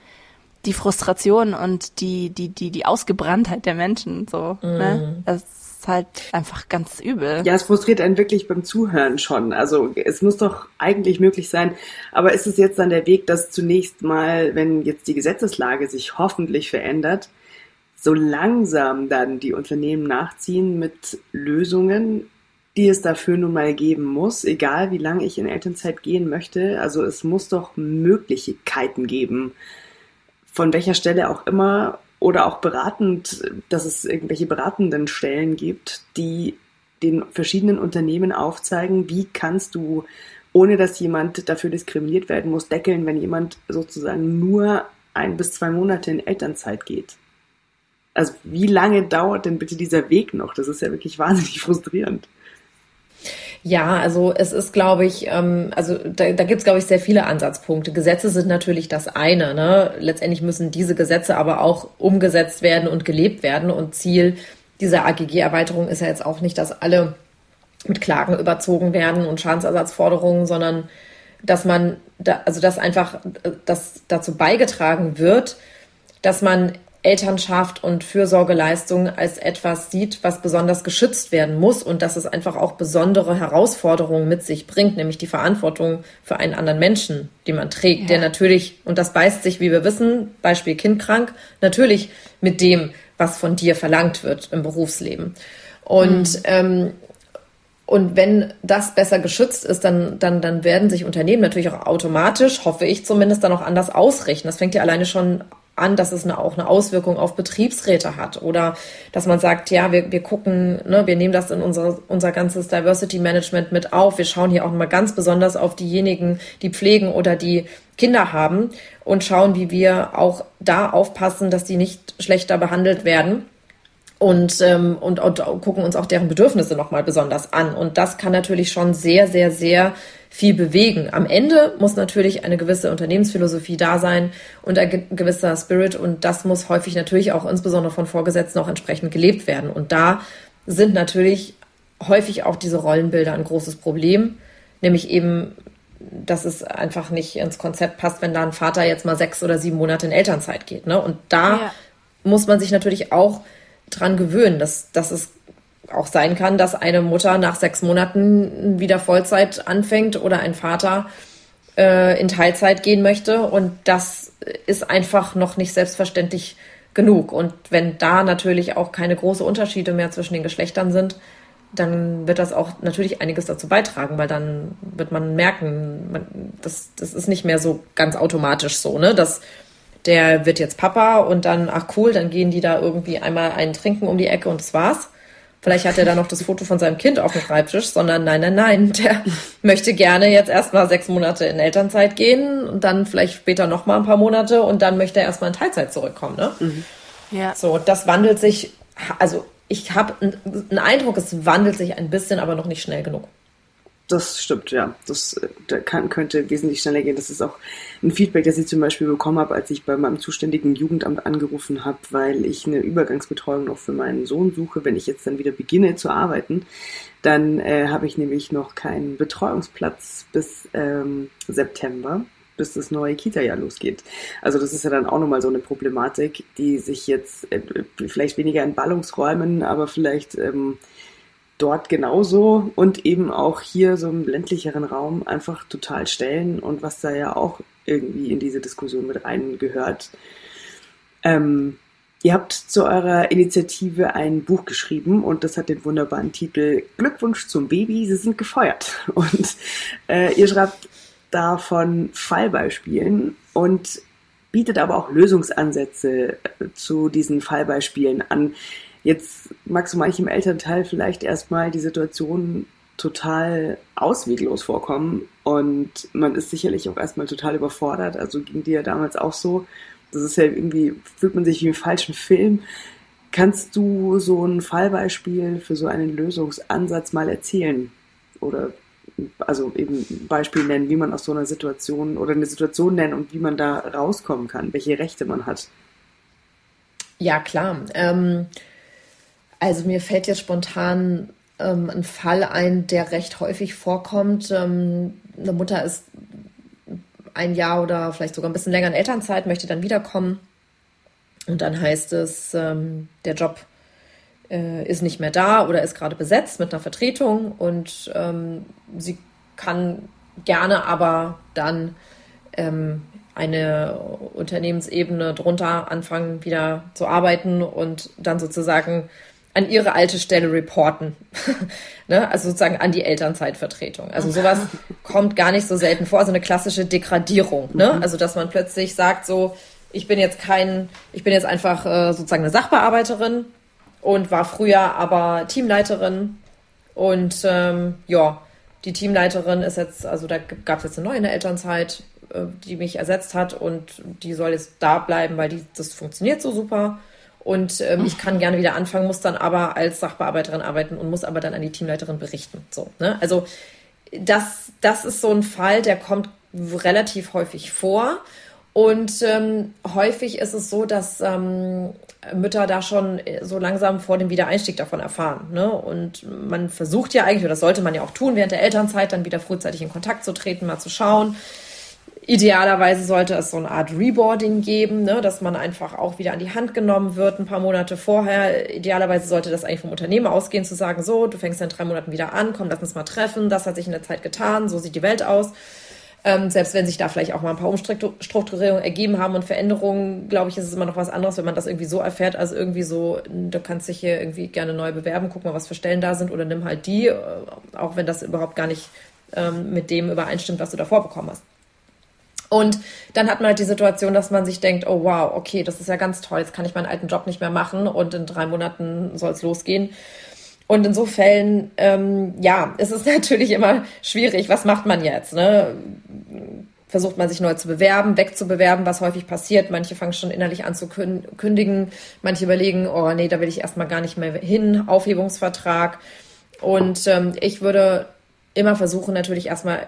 die Frustration und die, die, die, die Ausgebranntheit der Menschen. So, ne? mhm. ne? Das ist halt einfach ganz übel. Ja, es frustriert einen wirklich beim Zuhören schon. Also es muss doch eigentlich möglich sein. Aber ist es jetzt dann der Weg, dass zunächst mal, wenn jetzt die Gesetzeslage sich hoffentlich verändert, so langsam dann die Unternehmen nachziehen mit Lösungen, die es dafür nun mal geben muss, egal wie lange ich in Elternzeit gehen möchte. Also es muss doch Möglichkeiten geben, von welcher Stelle auch immer, oder auch beratend, dass es irgendwelche beratenden Stellen gibt, die den verschiedenen Unternehmen aufzeigen, wie kannst du, ohne dass jemand dafür diskriminiert werden muss, deckeln, wenn jemand sozusagen nur ein bis zwei Monate in Elternzeit geht. Also wie lange dauert denn bitte dieser Weg noch? Das ist ja wirklich wahnsinnig frustrierend. Ja, also es ist, glaube ich, ähm, also da, da gibt es, glaube ich, sehr viele Ansatzpunkte. Gesetze sind natürlich das eine. Ne? Letztendlich müssen diese Gesetze aber auch umgesetzt werden und gelebt werden. Und Ziel dieser AGG-Erweiterung ist ja jetzt auch nicht, dass alle mit Klagen überzogen werden und Schadensersatzforderungen, sondern dass man, da, also dass einfach äh, das dazu beigetragen wird, dass man Elternschaft und Fürsorgeleistung als etwas sieht, was besonders geschützt werden muss und dass es einfach auch besondere Herausforderungen mit sich bringt, nämlich die Verantwortung für einen anderen Menschen, die man trägt, ja. der natürlich, und das beißt sich, wie wir wissen, Beispiel kindkrank, natürlich mit dem, was von dir verlangt wird im Berufsleben. Und mhm. ähm, und wenn das besser geschützt ist, dann, dann, dann werden sich Unternehmen natürlich auch automatisch, hoffe ich zumindest, dann auch anders ausrichten. Das fängt ja alleine schon an, dass es eine, auch eine Auswirkung auf Betriebsräte hat oder dass man sagt, ja, wir, wir gucken, ne, wir nehmen das in unser, unser ganzes Diversity Management mit auf. Wir schauen hier auch mal ganz besonders auf diejenigen, die pflegen oder die Kinder haben und schauen, wie wir auch da aufpassen, dass die nicht schlechter behandelt werden und, ähm, und, und gucken uns auch deren Bedürfnisse nochmal besonders an. Und das kann natürlich schon sehr, sehr, sehr viel bewegen. Am Ende muss natürlich eine gewisse Unternehmensphilosophie da sein und ein gewisser Spirit und das muss häufig natürlich auch insbesondere von Vorgesetzten auch entsprechend gelebt werden. Und da sind natürlich häufig auch diese Rollenbilder ein großes Problem, nämlich eben, dass es einfach nicht ins Konzept passt, wenn da ein Vater jetzt mal sechs oder sieben Monate in Elternzeit geht. Ne? Und da ja. muss man sich natürlich auch dran gewöhnen, dass, dass es auch sein kann, dass eine Mutter nach sechs Monaten wieder Vollzeit anfängt oder ein Vater äh, in Teilzeit gehen möchte. Und das ist einfach noch nicht selbstverständlich genug. Und wenn da natürlich auch keine großen Unterschiede mehr zwischen den Geschlechtern sind, dann wird das auch natürlich einiges dazu beitragen, weil dann wird man merken, man, das, das ist nicht mehr so ganz automatisch so, ne? Dass der wird jetzt Papa und dann, ach cool, dann gehen die da irgendwie einmal einen trinken um die Ecke und das war's. Vielleicht hat er da noch das Foto von seinem Kind auf dem Schreibtisch, sondern nein, nein, nein, der möchte gerne jetzt erstmal sechs Monate in Elternzeit gehen und dann vielleicht später nochmal ein paar Monate und dann möchte er erstmal in Teilzeit zurückkommen. Ne? Mhm. Ja. So, das wandelt sich, also ich habe einen Eindruck, es wandelt sich ein bisschen, aber noch nicht schnell genug. Das stimmt, ja. Das, das kann, könnte wesentlich schneller gehen. Das ist auch ein Feedback, das ich zum Beispiel bekommen habe, als ich bei meinem zuständigen Jugendamt angerufen habe, weil ich eine Übergangsbetreuung noch für meinen Sohn suche. Wenn ich jetzt dann wieder beginne zu arbeiten, dann äh, habe ich nämlich noch keinen Betreuungsplatz bis ähm, September bis das neue Kita-Jahr losgeht. Also das ist ja dann auch nochmal so eine Problematik, die sich jetzt äh, vielleicht weniger in Ballungsräumen, aber vielleicht ähm, dort genauso und eben auch hier so im ländlicheren Raum einfach total stellen und was da ja auch irgendwie in diese Diskussion mit reingehört. Ähm, ihr habt zu eurer Initiative ein Buch geschrieben und das hat den wunderbaren Titel Glückwunsch zum Baby, Sie sind gefeuert. Und äh, ihr schreibt davon Fallbeispielen und bietet aber auch Lösungsansätze äh, zu diesen Fallbeispielen an. Jetzt mag so manchem Elternteil vielleicht erstmal die Situation total ausweglos vorkommen und man ist sicherlich auch erstmal total überfordert. Also ging dir ja damals auch so. Das ist ja irgendwie, fühlt man sich wie im falschen Film. Kannst du so ein Fallbeispiel für so einen Lösungsansatz mal erzählen? Oder also eben ein Beispiel nennen, wie man aus so einer Situation oder eine Situation nennen und wie man da rauskommen kann, welche Rechte man hat? Ja, klar. Ähm, also mir fällt jetzt spontan ähm, ein Fall ein, der recht häufig vorkommt. Ähm, eine Mutter ist ein Jahr oder vielleicht sogar ein bisschen länger in Elternzeit, möchte dann wiederkommen. Und dann heißt es, ähm, der Job äh, ist nicht mehr da oder ist gerade besetzt mit einer Vertretung und ähm, sie kann gerne aber dann ähm, eine Unternehmensebene drunter anfangen, wieder zu arbeiten und dann sozusagen an ihre alte Stelle reporten. ne? Also sozusagen an die Elternzeitvertretung. Also sowas kommt gar nicht so selten vor, also eine klassische Degradierung. Ne? Mhm. Also dass man plötzlich sagt, so, ich bin jetzt kein, ich bin jetzt einfach äh, sozusagen eine Sachbearbeiterin und war früher aber Teamleiterin Und ähm, ja, die Teamleiterin ist jetzt, also da gab es jetzt eine neue in der Elternzeit, äh, die mich ersetzt hat und die soll jetzt da bleiben, weil die, das funktioniert so super. Und ähm, ich kann gerne wieder anfangen, muss dann aber als Sachbearbeiterin arbeiten und muss aber dann an die Teamleiterin berichten. So, ne? Also das, das ist so ein Fall, der kommt relativ häufig vor. Und ähm, häufig ist es so, dass ähm, Mütter da schon so langsam vor dem Wiedereinstieg davon erfahren. Ne? Und man versucht ja eigentlich, oder das sollte man ja auch tun, während der Elternzeit dann wieder frühzeitig in Kontakt zu treten, mal zu schauen. Idealerweise sollte es so eine Art Reboarding geben, ne? dass man einfach auch wieder an die Hand genommen wird, ein paar Monate vorher. Idealerweise sollte das eigentlich vom Unternehmen ausgehen, zu sagen, so, du fängst in drei Monaten wieder an, komm, lass uns mal treffen, das hat sich in der Zeit getan, so sieht die Welt aus. Ähm, selbst wenn sich da vielleicht auch mal ein paar Umstrukturierungen ergeben haben und Veränderungen, glaube ich, ist es immer noch was anderes, wenn man das irgendwie so erfährt, als irgendwie so, du kannst dich hier irgendwie gerne neu bewerben, guck mal, was für Stellen da sind oder nimm halt die, äh, auch wenn das überhaupt gar nicht ähm, mit dem übereinstimmt, was du davor bekommen hast. Und dann hat man halt die Situation, dass man sich denkt, oh wow, okay, das ist ja ganz toll, jetzt kann ich meinen alten Job nicht mehr machen und in drei Monaten soll es losgehen. Und in so Fällen, ähm, ja, ist es natürlich immer schwierig. Was macht man jetzt? Ne? Versucht man sich neu zu bewerben, wegzubewerben, was häufig passiert. Manche fangen schon innerlich an zu kündigen. Manche überlegen, oh nee, da will ich erstmal gar nicht mehr hin, Aufhebungsvertrag. Und ähm, ich würde immer versuchen, natürlich erstmal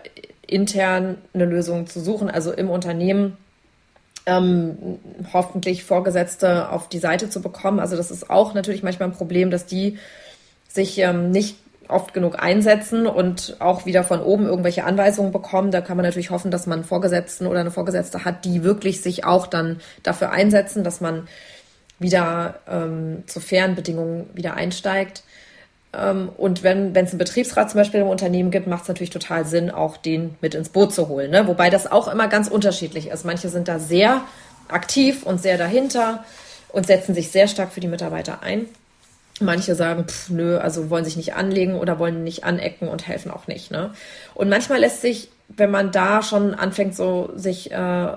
intern eine Lösung zu suchen, also im Unternehmen ähm, hoffentlich Vorgesetzte auf die Seite zu bekommen. Also das ist auch natürlich manchmal ein Problem, dass die sich ähm, nicht oft genug einsetzen und auch wieder von oben irgendwelche Anweisungen bekommen. Da kann man natürlich hoffen, dass man einen Vorgesetzten oder eine Vorgesetzte hat, die wirklich sich auch dann dafür einsetzen, dass man wieder ähm, zu fairen Bedingungen wieder einsteigt. Ähm, und wenn es einen Betriebsrat zum Beispiel im Unternehmen gibt, macht es natürlich total Sinn, auch den mit ins Boot zu holen. Ne? Wobei das auch immer ganz unterschiedlich ist. Manche sind da sehr aktiv und sehr dahinter und setzen sich sehr stark für die Mitarbeiter ein. Manche sagen, pff, nö, also wollen sich nicht anlegen oder wollen nicht anecken und helfen auch nicht. Ne? Und manchmal lässt sich, wenn man da schon anfängt, so sich äh,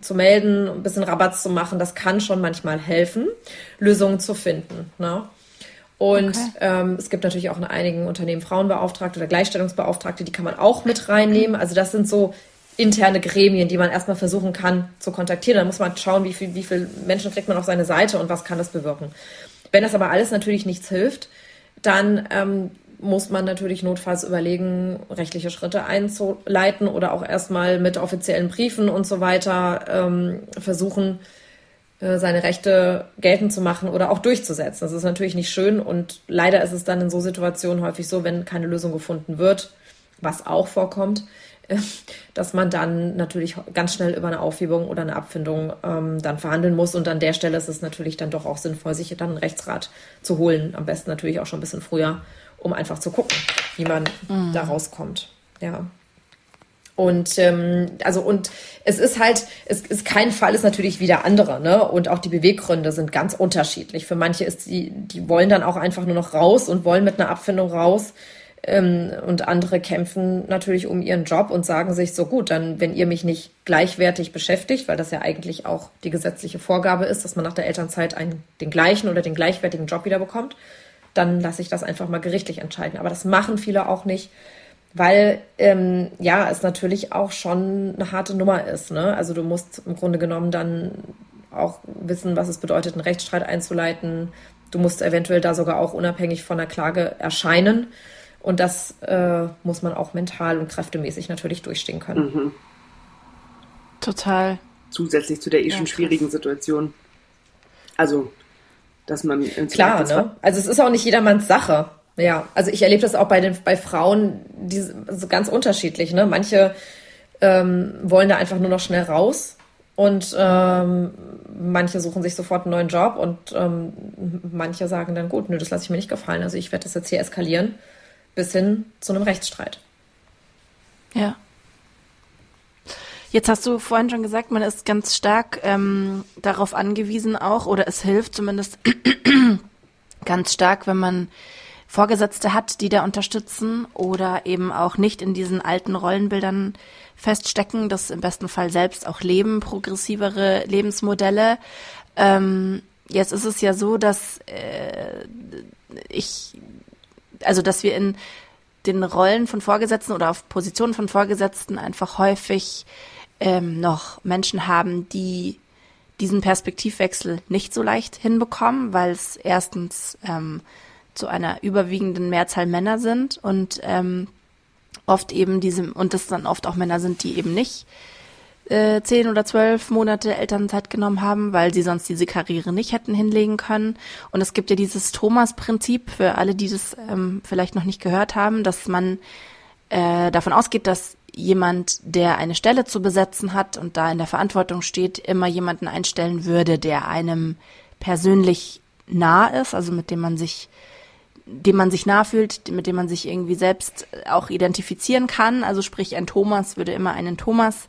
zu melden, ein bisschen Rabatt zu machen, das kann schon manchmal helfen, Lösungen zu finden. Ne? Und okay. ähm, es gibt natürlich auch in einigen Unternehmen Frauenbeauftragte oder Gleichstellungsbeauftragte, die kann man auch mit reinnehmen. Also das sind so interne Gremien, die man erstmal versuchen kann zu kontaktieren. Dann muss man schauen, wie viel, wie viel Menschen kriegt man auf seine Seite und was kann das bewirken. Wenn das aber alles natürlich nichts hilft, dann ähm, muss man natürlich notfalls überlegen, rechtliche Schritte einzuleiten oder auch erstmal mit offiziellen Briefen und so weiter ähm, versuchen, seine Rechte geltend zu machen oder auch durchzusetzen. Das ist natürlich nicht schön und leider ist es dann in so Situationen häufig so, wenn keine Lösung gefunden wird, was auch vorkommt, dass man dann natürlich ganz schnell über eine Aufhebung oder eine Abfindung ähm, dann verhandeln muss. Und an der Stelle ist es natürlich dann doch auch sinnvoll, sich dann einen Rechtsrat zu holen. Am besten natürlich auch schon ein bisschen früher, um einfach zu gucken, wie man mhm. da rauskommt. Ja. Und ähm, also und es ist halt, es ist kein Fall ist natürlich wie der andere, ne? Und auch die Beweggründe sind ganz unterschiedlich. Für manche ist die, die wollen dann auch einfach nur noch raus und wollen mit einer Abfindung raus. Ähm, und andere kämpfen natürlich um ihren Job und sagen sich so gut, dann wenn ihr mich nicht gleichwertig beschäftigt, weil das ja eigentlich auch die gesetzliche Vorgabe ist, dass man nach der Elternzeit einen, den gleichen oder den gleichwertigen Job wieder bekommt, dann lasse ich das einfach mal gerichtlich entscheiden. Aber das machen viele auch nicht, weil ähm, ja es natürlich auch schon eine harte Nummer ist. Ne? Also du musst im Grunde genommen dann auch wissen, was es bedeutet, einen Rechtsstreit einzuleiten. Du musst eventuell da sogar auch unabhängig von der Klage erscheinen. Und das äh, muss man auch mental und kräftemäßig natürlich durchstehen können. Mhm. Total. Zusätzlich zu der eh ja, schon schwierigen Situation. Also, dass man klar, ne? Also es ist auch nicht jedermanns Sache. Ja, also ich erlebe das auch bei den bei Frauen, die also ganz unterschiedlich. Ne? Manche ähm, wollen da einfach nur noch schnell raus und ähm, manche suchen sich sofort einen neuen Job und ähm, manche sagen dann gut, nö, das lasse ich mir nicht gefallen. Also ich werde das jetzt hier eskalieren bis hin zu einem Rechtsstreit. Ja. Jetzt hast du vorhin schon gesagt, man ist ganz stark ähm, darauf angewiesen auch, oder es hilft zumindest ganz stark, wenn man Vorgesetzte hat, die da unterstützen oder eben auch nicht in diesen alten Rollenbildern feststecken, das im besten Fall selbst auch leben, progressivere Lebensmodelle. Ähm, jetzt ist es ja so, dass äh, ich also dass wir in den Rollen von Vorgesetzten oder auf Positionen von Vorgesetzten einfach häufig ähm, noch Menschen haben, die diesen Perspektivwechsel nicht so leicht hinbekommen, weil es erstens ähm, zu einer überwiegenden Mehrzahl Männer sind und ähm, oft eben diese, und das dann oft auch Männer sind, die eben nicht äh, zehn oder zwölf Monate Elternzeit genommen haben, weil sie sonst diese Karriere nicht hätten hinlegen können. Und es gibt ja dieses Thomas-Prinzip für alle, die das ähm, vielleicht noch nicht gehört haben, dass man äh, davon ausgeht, dass jemand, der eine Stelle zu besetzen hat und da in der Verantwortung steht, immer jemanden einstellen würde, der einem persönlich nah ist, also mit dem man sich dem man sich nahfühlt, mit dem man sich irgendwie selbst auch identifizieren kann. Also sprich, ein Thomas würde immer einen Thomas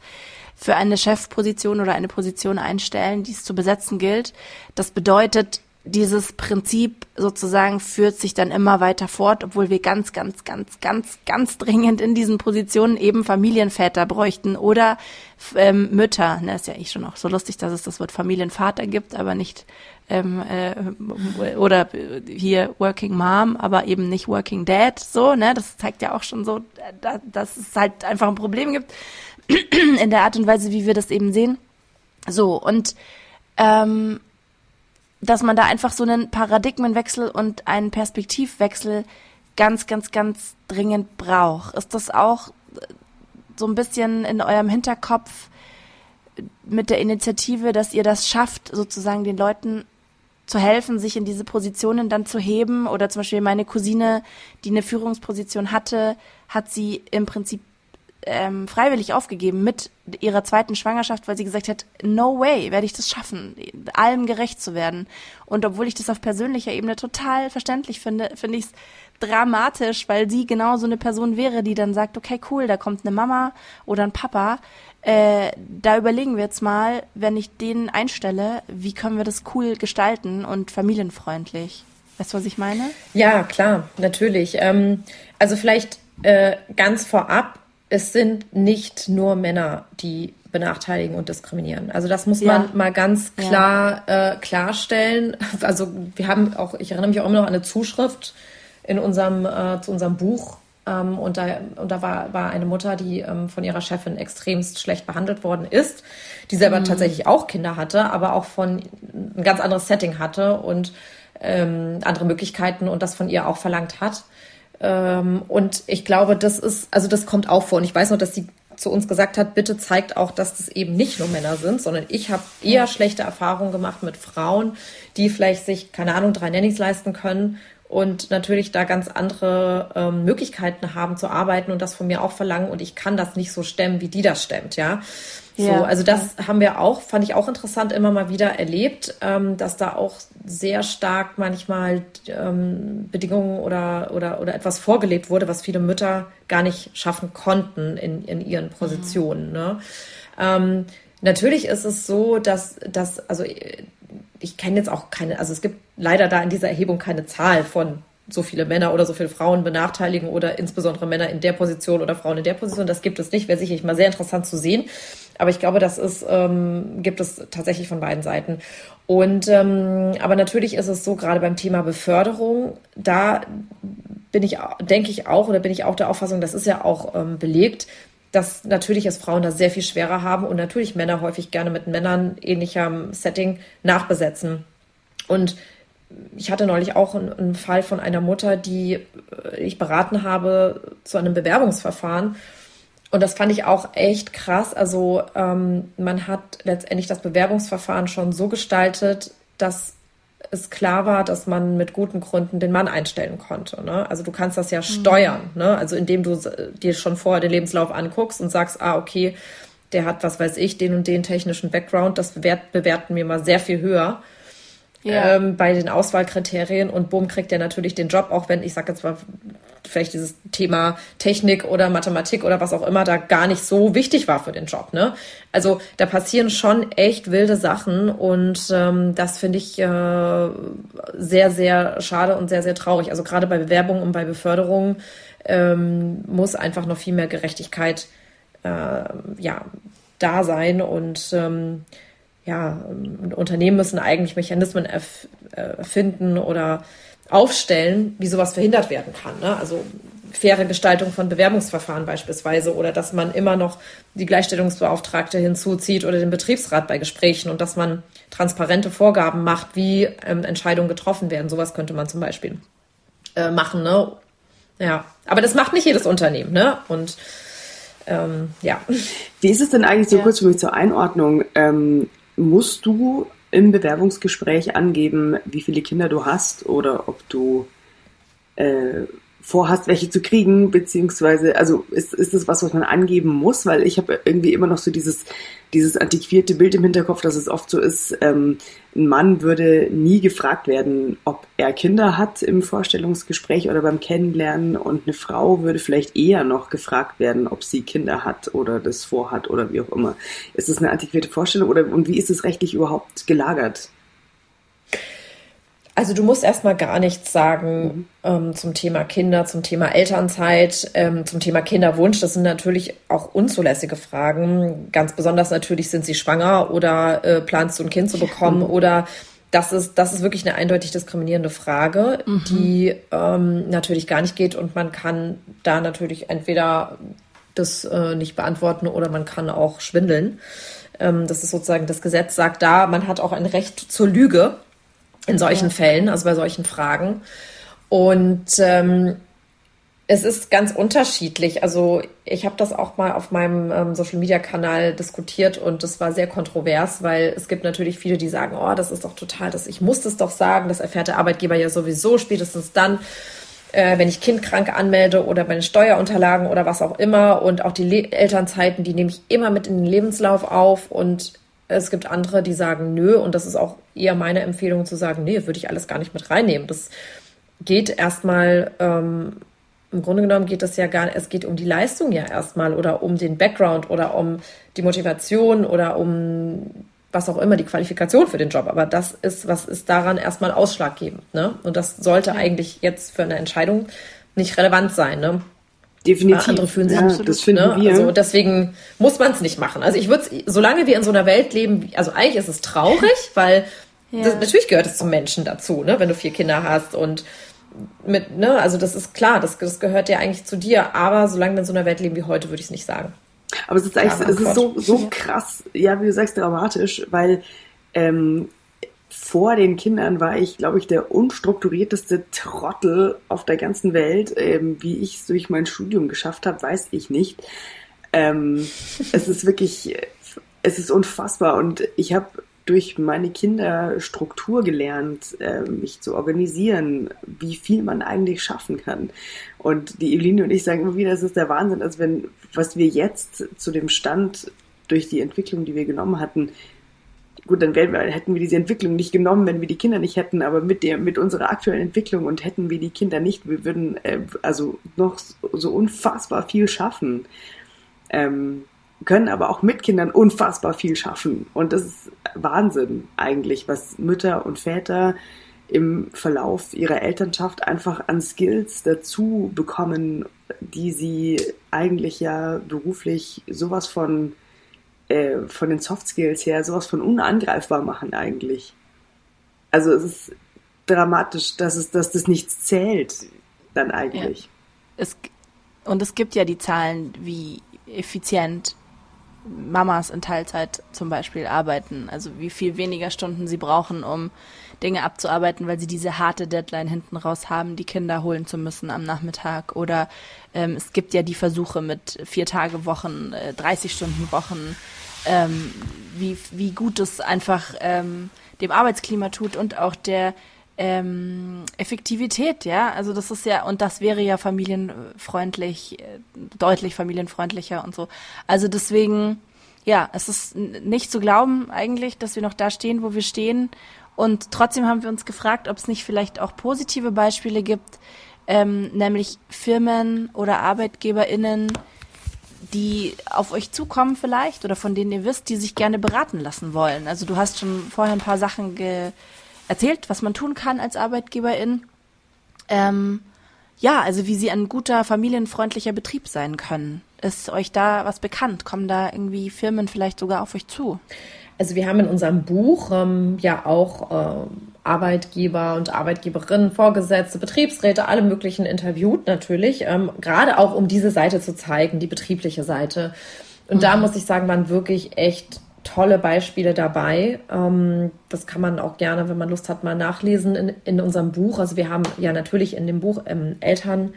für eine Chefposition oder eine Position einstellen, die es zu besetzen gilt. Das bedeutet, dieses Prinzip sozusagen führt sich dann immer weiter fort, obwohl wir ganz, ganz, ganz, ganz, ganz dringend in diesen Positionen eben Familienväter bräuchten oder ähm, Mütter. Ne, ist ja ich schon auch so lustig, dass es das Wort Familienvater gibt, aber nicht ähm, äh, oder hier Working Mom, aber eben nicht Working Dad. So, ne, das zeigt ja auch schon so, da, dass es halt einfach ein Problem gibt in der Art und Weise, wie wir das eben sehen. So und ähm, dass man da einfach so einen Paradigmenwechsel und einen Perspektivwechsel ganz, ganz, ganz dringend braucht. Ist das auch so ein bisschen in eurem Hinterkopf mit der Initiative, dass ihr das schafft, sozusagen den Leuten zu helfen, sich in diese Positionen dann zu heben? Oder zum Beispiel meine Cousine, die eine Führungsposition hatte, hat sie im Prinzip ähm, freiwillig aufgegeben mit ihrer zweiten Schwangerschaft, weil sie gesagt hat, no way, werde ich das schaffen, allem gerecht zu werden. Und obwohl ich das auf persönlicher Ebene total verständlich finde, finde ich es dramatisch, weil sie genau so eine Person wäre, die dann sagt, okay, cool, da kommt eine Mama oder ein Papa, äh, da überlegen wir jetzt mal, wenn ich den einstelle, wie können wir das cool gestalten und familienfreundlich. Weißt du, was ich meine? Ja, klar, natürlich. Ähm, also vielleicht äh, ganz vorab, es sind nicht nur Männer, die benachteiligen und diskriminieren. Also das muss man ja. mal ganz klar ja. äh, klarstellen. Also wir haben auch, ich erinnere mich auch immer noch an eine Zuschrift in unserem äh, zu unserem Buch. Ähm, und da, und da war, war eine Mutter, die ähm, von ihrer Chefin extremst schlecht behandelt worden ist, die selber mhm. tatsächlich auch Kinder hatte, aber auch von ein ganz anderes Setting hatte und ähm, andere Möglichkeiten und das von ihr auch verlangt hat. Ähm, und ich glaube, das ist, also das kommt auch vor. Und ich weiß noch, dass sie zu uns gesagt hat, bitte zeigt auch, dass das eben nicht nur Männer sind, sondern ich habe eher schlechte Erfahrungen gemacht mit Frauen, die vielleicht sich, keine Ahnung, drei Nannys leisten können und natürlich da ganz andere ähm, Möglichkeiten haben zu arbeiten und das von mir auch verlangen und ich kann das nicht so stemmen, wie die das stemmt, ja. So, ja, also das haben wir auch, fand ich auch interessant, immer mal wieder erlebt, ähm, dass da auch sehr stark manchmal ähm, Bedingungen oder, oder, oder etwas vorgelebt wurde, was viele Mütter gar nicht schaffen konnten in, in ihren Positionen. Mhm. Ne? Ähm, natürlich ist es so, dass, dass also ich kenne jetzt auch keine, also es gibt leider da in dieser Erhebung keine Zahl von so viele Männer oder so viele Frauen benachteiligen oder insbesondere Männer in der Position oder Frauen in der Position. Das gibt es nicht. Wäre sicherlich mal sehr interessant zu sehen. Aber ich glaube, das ist, ähm, gibt es tatsächlich von beiden Seiten. Und ähm, aber natürlich ist es so, gerade beim Thema Beförderung, da bin ich, denke ich auch, oder bin ich auch der Auffassung, das ist ja auch ähm, belegt, dass natürlich es Frauen da sehr viel schwerer haben und natürlich Männer häufig gerne mit Männern ähnlichem Setting nachbesetzen. Und ich hatte neulich auch einen, einen, Fall von einer Mutter, die äh, ich beraten habe zu einem Bewerbungsverfahren. Und das fand ich auch echt krass. Also ähm, man hat letztendlich das Bewerbungsverfahren schon so gestaltet, dass es klar war, dass man mit guten Gründen den Mann einstellen konnte. Ne? Also du kannst das ja mhm. steuern, ne? also indem du dir schon vorher den Lebenslauf anguckst und sagst, ah, okay, der hat, was weiß ich, den und den technischen Background, das bewerten wir mal sehr viel höher ja. ähm, bei den Auswahlkriterien und bumm, kriegt er natürlich den Job, auch wenn ich sage jetzt mal vielleicht dieses Thema Technik oder Mathematik oder was auch immer da gar nicht so wichtig war für den Job. Ne? Also da passieren schon echt wilde Sachen und ähm, das finde ich äh, sehr, sehr schade und sehr, sehr traurig. Also gerade bei Bewerbungen und bei Beförderungen ähm, muss einfach noch viel mehr Gerechtigkeit äh, ja, da sein und ähm, ja, Unternehmen müssen eigentlich Mechanismen erfinden oder aufstellen, wie sowas verhindert werden kann. Ne? Also faire Gestaltung von Bewerbungsverfahren beispielsweise oder dass man immer noch die Gleichstellungsbeauftragte hinzuzieht oder den Betriebsrat bei Gesprächen und dass man transparente Vorgaben macht, wie ähm, Entscheidungen getroffen werden. Sowas könnte man zum Beispiel äh, machen. Ne? Ja, aber das macht nicht jedes Unternehmen. Ne? Und ähm, ja. Wie ist es denn eigentlich so ja. kurz für mich zur Einordnung? Ähm, musst du im Bewerbungsgespräch angeben, wie viele Kinder du hast oder ob du äh, vorhast, welche zu kriegen, beziehungsweise, also ist, ist das was, was man angeben muss, weil ich habe irgendwie immer noch so dieses, dieses antiquierte Bild im Hinterkopf, dass es oft so ist, ähm, ein Mann würde nie gefragt werden, ob er Kinder hat im Vorstellungsgespräch oder beim Kennenlernen und eine Frau würde vielleicht eher noch gefragt werden, ob sie Kinder hat oder das vorhat oder wie auch immer. Ist das eine antiquierte Vorstellung oder und wie ist es rechtlich überhaupt gelagert? Also du musst erstmal gar nichts sagen mhm. ähm, zum Thema Kinder, zum Thema Elternzeit, ähm, zum Thema Kinderwunsch. Das sind natürlich auch unzulässige Fragen. Ganz besonders natürlich sind sie schwanger oder äh, planst du ein Kind zu bekommen mhm. oder das ist, das ist wirklich eine eindeutig diskriminierende Frage, mhm. die ähm, natürlich gar nicht geht und man kann da natürlich entweder das äh, nicht beantworten oder man kann auch schwindeln. Ähm, das ist sozusagen, das Gesetz sagt da, man hat auch ein Recht zur Lüge in solchen ja. Fällen, also bei solchen Fragen. Und ähm, es ist ganz unterschiedlich. Also ich habe das auch mal auf meinem ähm, Social-Media-Kanal diskutiert und das war sehr kontrovers, weil es gibt natürlich viele, die sagen, oh, das ist doch total, das, ich muss das doch sagen, das erfährt der Arbeitgeber ja sowieso spätestens dann, äh, wenn ich Kind krank anmelde oder meine Steuerunterlagen oder was auch immer und auch die Le Elternzeiten, die nehme ich immer mit in den Lebenslauf auf und es gibt andere, die sagen nö und das ist auch eher meine Empfehlung zu sagen, nee, würde ich alles gar nicht mit reinnehmen. Das geht erstmal, ähm, im Grunde genommen geht es ja gar nicht, es geht um die Leistung ja erstmal oder um den Background oder um die Motivation oder um was auch immer, die Qualifikation für den Job. Aber das ist, was ist daran erstmal ausschlaggebend. Ne? Und das sollte ja. eigentlich jetzt für eine Entscheidung nicht relevant sein. Ne? Definitiv. Andere fühlen sich ja, absolut, das finden ne? wir. Also deswegen muss man es nicht machen. Also ich würde, solange wir in so einer Welt leben, also eigentlich ist es traurig, weil ja. das, natürlich gehört es zum Menschen dazu, ne? Wenn du vier Kinder hast und mit, ne, also das ist klar, das, das gehört ja eigentlich zu dir. Aber solange wir in so einer Welt leben wie heute, würde ich es nicht sagen. Aber es ist eigentlich, es ist so, so krass, ja, wie du sagst, dramatisch, weil ähm, vor den Kindern war ich, glaube ich, der unstrukturierteste Trottel auf der ganzen Welt. Ähm, wie ich es durch mein Studium geschafft habe, weiß ich nicht. Ähm, es ist wirklich, es ist unfassbar und ich habe durch meine Kinder Struktur gelernt, äh, mich zu organisieren, wie viel man eigentlich schaffen kann. Und die Eveline und ich sagen immer wieder, es ist der Wahnsinn, als wenn, was wir jetzt zu dem Stand durch die Entwicklung, die wir genommen hatten, gut, dann wir, hätten wir diese Entwicklung nicht genommen, wenn wir die Kinder nicht hätten, aber mit der, mit unserer aktuellen Entwicklung und hätten wir die Kinder nicht, wir würden äh, also noch so unfassbar viel schaffen. Ähm, können aber auch mit Kindern unfassbar viel schaffen. Und das ist Wahnsinn eigentlich, was Mütter und Väter im Verlauf ihrer Elternschaft einfach an Skills dazu bekommen, die sie eigentlich ja beruflich sowas von äh, von den Soft Skills her sowas von unangreifbar machen eigentlich. Also es ist dramatisch, dass es, dass das nichts zählt dann eigentlich. Ja. Es, und es gibt ja die Zahlen, wie effizient Mamas in Teilzeit zum Beispiel arbeiten. Also wie viel weniger Stunden sie brauchen, um Dinge abzuarbeiten, weil sie diese harte Deadline hinten raus haben, die Kinder holen zu müssen am Nachmittag. Oder ähm, es gibt ja die Versuche mit vier Tage Wochen, äh, 30 Stunden Wochen, ähm, wie, wie gut es einfach ähm, dem Arbeitsklima tut und auch der ähm, Effektivität, ja. Also das ist ja, und das wäre ja familienfreundlich, äh, deutlich familienfreundlicher und so. Also deswegen, ja, es ist nicht zu glauben eigentlich, dass wir noch da stehen, wo wir stehen. Und trotzdem haben wir uns gefragt, ob es nicht vielleicht auch positive Beispiele gibt, ähm, nämlich Firmen oder ArbeitgeberInnen, die auf euch zukommen vielleicht oder von denen ihr wisst, die sich gerne beraten lassen wollen. Also du hast schon vorher ein paar Sachen erzählt, was man tun kann als Arbeitgeberin. Ähm, ja, also wie sie ein guter familienfreundlicher Betrieb sein können. Ist euch da was bekannt? Kommen da irgendwie Firmen vielleicht sogar auf euch zu? Also wir haben in unserem Buch ähm, ja auch äh, Arbeitgeber und Arbeitgeberinnen, Vorgesetzte, Betriebsräte, alle möglichen interviewt natürlich, ähm, gerade auch um diese Seite zu zeigen, die betriebliche Seite. Und mhm. da muss ich sagen, waren wirklich echt tolle Beispiele dabei. Ähm, das kann man auch gerne, wenn man Lust hat, mal nachlesen in, in unserem Buch. Also wir haben ja natürlich in dem Buch ähm, Eltern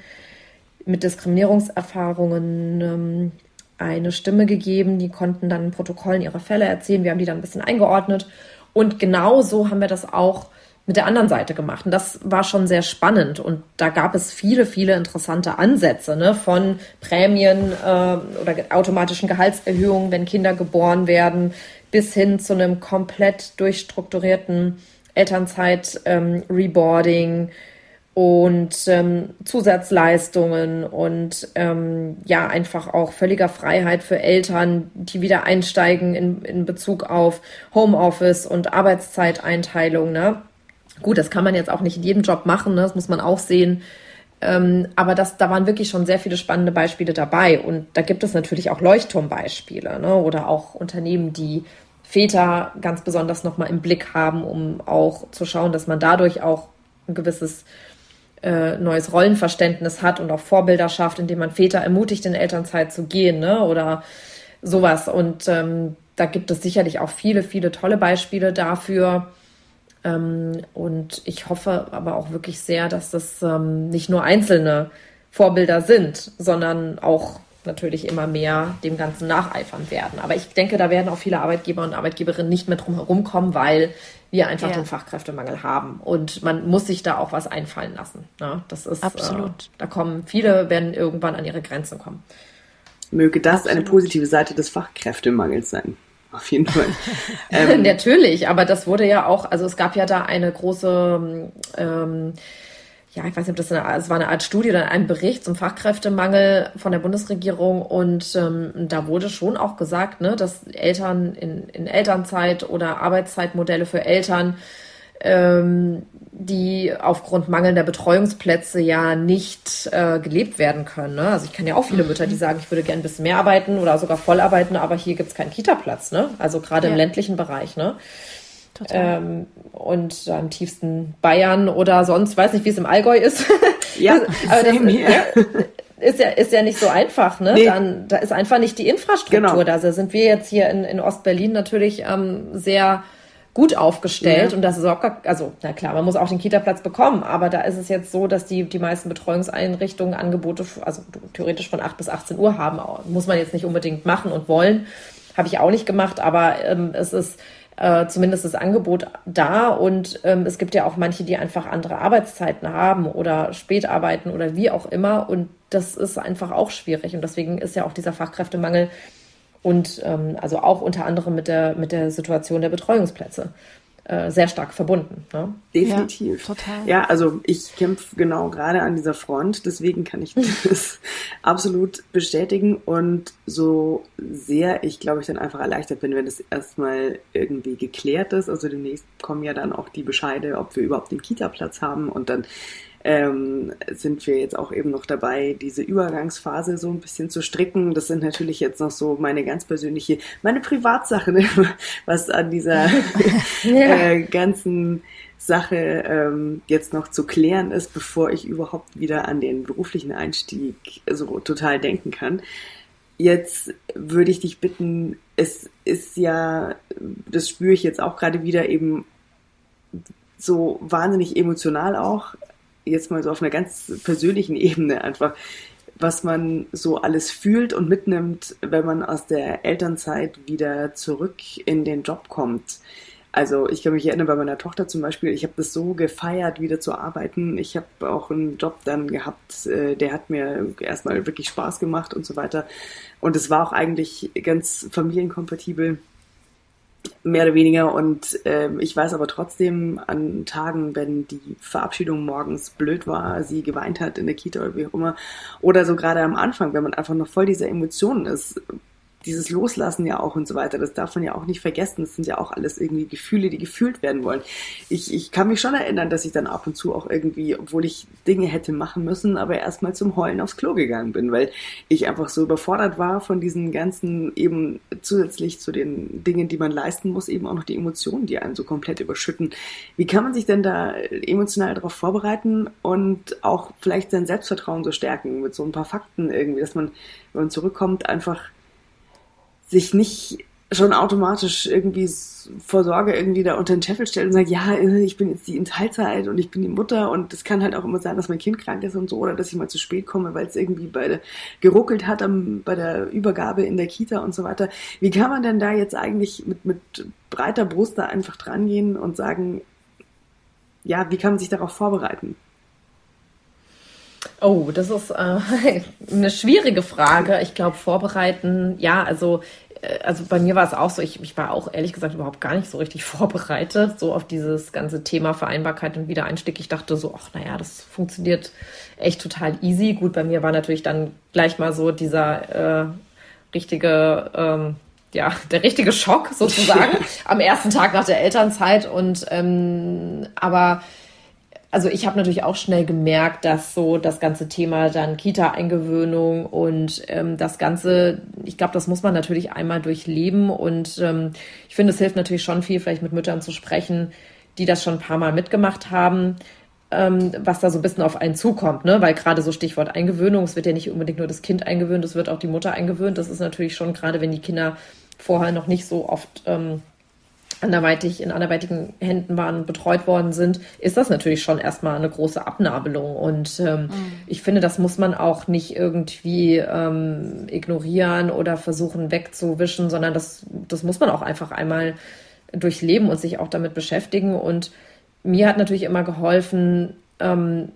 mit Diskriminierungserfahrungen ähm, eine Stimme gegeben. Die konnten dann in Protokollen ihre Fälle erzählen. Wir haben die dann ein bisschen eingeordnet. Und genau so haben wir das auch mit der anderen Seite gemacht. Und das war schon sehr spannend. Und da gab es viele, viele interessante Ansätze ne? von Prämien äh, oder automatischen Gehaltserhöhungen, wenn Kinder geboren werden, bis hin zu einem komplett durchstrukturierten Elternzeit-Reboarding ähm, und ähm, Zusatzleistungen und ähm, ja, einfach auch völliger Freiheit für Eltern, die wieder einsteigen in, in Bezug auf Homeoffice und Arbeitszeiteinteilung. Ne? Gut, das kann man jetzt auch nicht in jedem Job machen, ne? das muss man auch sehen. Ähm, aber das, da waren wirklich schon sehr viele spannende Beispiele dabei. Und da gibt es natürlich auch Leuchtturmbeispiele ne? oder auch Unternehmen, die Väter ganz besonders nochmal im Blick haben, um auch zu schauen, dass man dadurch auch ein gewisses äh, neues Rollenverständnis hat und auch Vorbilder schafft, indem man Väter ermutigt, in Elternzeit zu gehen ne? oder sowas. Und ähm, da gibt es sicherlich auch viele, viele tolle Beispiele dafür. Ähm, und ich hoffe aber auch wirklich sehr, dass das ähm, nicht nur einzelne Vorbilder sind, sondern auch natürlich immer mehr dem Ganzen nacheifern werden. Aber ich denke, da werden auch viele Arbeitgeber und Arbeitgeberinnen nicht mehr drum herum kommen, weil wir einfach ja. den Fachkräftemangel haben. Und man muss sich da auch was einfallen lassen. Ne? Das ist absolut. Äh, da kommen viele, werden irgendwann an ihre Grenzen kommen. Möge das absolut. eine positive Seite des Fachkräftemangels sein auf jeden Fall. ähm, Natürlich, aber das wurde ja auch, also es gab ja da eine große, ähm, ja, ich weiß nicht, ob das eine, es war eine Art Studie oder ein Bericht zum Fachkräftemangel von der Bundesregierung und ähm, da wurde schon auch gesagt, ne, dass Eltern in, in Elternzeit oder Arbeitszeitmodelle für Eltern ähm, die aufgrund mangelnder Betreuungsplätze ja nicht äh, gelebt werden können. Ne? Also ich kenne ja auch viele Mütter, die mhm. sagen, ich würde gerne ein bisschen mehr arbeiten oder sogar voll arbeiten, aber hier gibt es keinen Kita-Platz. Ne? Also gerade ja. im ländlichen Bereich. Ne? Ähm, und am tiefsten Bayern oder sonst, weiß nicht, wie es im Allgäu ist. Ja, aber das, ja, ist ja, ist ja nicht so einfach, ne? Nee. Dann, da ist einfach nicht die Infrastruktur genau. da. Da sind wir jetzt hier in, in Ostberlin natürlich ähm, sehr gut aufgestellt ja. und das ist auch gar, also na klar, man muss auch den Kita-Platz bekommen, aber da ist es jetzt so, dass die, die meisten Betreuungseinrichtungen Angebote, also theoretisch von 8 bis 18 Uhr haben, muss man jetzt nicht unbedingt machen und wollen, habe ich auch nicht gemacht, aber ähm, es ist äh, zumindest das Angebot da. Und ähm, es gibt ja auch manche, die einfach andere Arbeitszeiten haben oder spät arbeiten oder wie auch immer. Und das ist einfach auch schwierig. Und deswegen ist ja auch dieser Fachkräftemangel und ähm, also auch unter anderem mit der, mit der Situation der Betreuungsplätze äh, sehr stark verbunden. Ne? Definitiv. Ja, total. Ja, also ich kämpfe genau gerade an dieser Front, deswegen kann ich das absolut bestätigen und so sehr ich glaube ich dann einfach erleichtert bin, wenn das erstmal irgendwie geklärt ist. Also demnächst kommen ja dann auch die Bescheide, ob wir überhaupt den Kita-Platz haben und dann ähm, sind wir jetzt auch eben noch dabei, diese Übergangsphase so ein bisschen zu stricken. Das sind natürlich jetzt noch so meine ganz persönliche, meine Privatsache, ne? was an dieser ja. äh, ganzen Sache ähm, jetzt noch zu klären ist, bevor ich überhaupt wieder an den beruflichen Einstieg so total denken kann. Jetzt würde ich dich bitten, es ist ja, das spüre ich jetzt auch gerade wieder eben so wahnsinnig emotional auch, jetzt mal so auf einer ganz persönlichen Ebene einfach, was man so alles fühlt und mitnimmt, wenn man aus der Elternzeit wieder zurück in den Job kommt. Also ich kann mich erinnern bei meiner Tochter zum Beispiel, ich habe das so gefeiert, wieder zu arbeiten. Ich habe auch einen Job dann gehabt, äh, der hat mir erstmal wirklich Spaß gemacht und so weiter. Und es war auch eigentlich ganz familienkompatibel mehr oder weniger. Und ähm, ich weiß aber trotzdem an Tagen, wenn die Verabschiedung morgens blöd war, sie geweint hat in der Kita oder wie auch immer, oder so gerade am Anfang, wenn man einfach noch voll dieser Emotionen ist, dieses Loslassen ja auch und so weiter, das darf man ja auch nicht vergessen. Das sind ja auch alles irgendwie Gefühle, die gefühlt werden wollen. Ich, ich kann mich schon erinnern, dass ich dann ab und zu auch irgendwie, obwohl ich Dinge hätte machen müssen, aber erstmal zum Heulen aufs Klo gegangen bin, weil ich einfach so überfordert war von diesen ganzen eben zusätzlich zu den Dingen, die man leisten muss, eben auch noch die Emotionen, die einen so komplett überschütten. Wie kann man sich denn da emotional darauf vorbereiten und auch vielleicht sein Selbstvertrauen so stärken mit so ein paar Fakten irgendwie, dass man, wenn man zurückkommt, einfach sich nicht schon automatisch irgendwie vor Sorge irgendwie da unter den Scheffel stellt und sagt, ja, ich bin jetzt die in Teilzeit und ich bin die Mutter und es kann halt auch immer sein, dass mein Kind krank ist und so oder dass ich mal zu spät komme, weil es irgendwie bei der, geruckelt hat am, bei der Übergabe in der Kita und so weiter. Wie kann man denn da jetzt eigentlich mit, mit breiter Brust da einfach dran gehen und sagen, ja, wie kann man sich darauf vorbereiten? Oh, das ist äh, eine schwierige Frage. Ich glaube, vorbereiten, ja, also, äh, also bei mir war es auch so, ich, ich war auch ehrlich gesagt überhaupt gar nicht so richtig vorbereitet, so auf dieses ganze Thema Vereinbarkeit und Wiedereinstieg. Ich dachte so, ach naja, das funktioniert echt total easy. Gut, bei mir war natürlich dann gleich mal so dieser äh, richtige, ähm, ja, der richtige Schock sozusagen am ersten Tag nach der Elternzeit. Und ähm, aber also ich habe natürlich auch schnell gemerkt, dass so das ganze Thema dann Kita-Eingewöhnung und ähm, das Ganze, ich glaube, das muss man natürlich einmal durchleben und ähm, ich finde, es hilft natürlich schon viel, vielleicht mit Müttern zu sprechen, die das schon ein paar Mal mitgemacht haben, ähm, was da so ein bisschen auf einen zukommt, ne? Weil gerade so Stichwort Eingewöhnung, es wird ja nicht unbedingt nur das Kind eingewöhnt, es wird auch die Mutter eingewöhnt. Das ist natürlich schon, gerade wenn die Kinder vorher noch nicht so oft ähm, anderweitig in anderweitigen Händen waren, betreut worden sind, ist das natürlich schon erstmal eine große Abnabelung. Und ähm, mhm. ich finde, das muss man auch nicht irgendwie ähm, ignorieren oder versuchen wegzuwischen, sondern das, das muss man auch einfach einmal durchleben und sich auch damit beschäftigen. Und mir hat natürlich immer geholfen, ähm,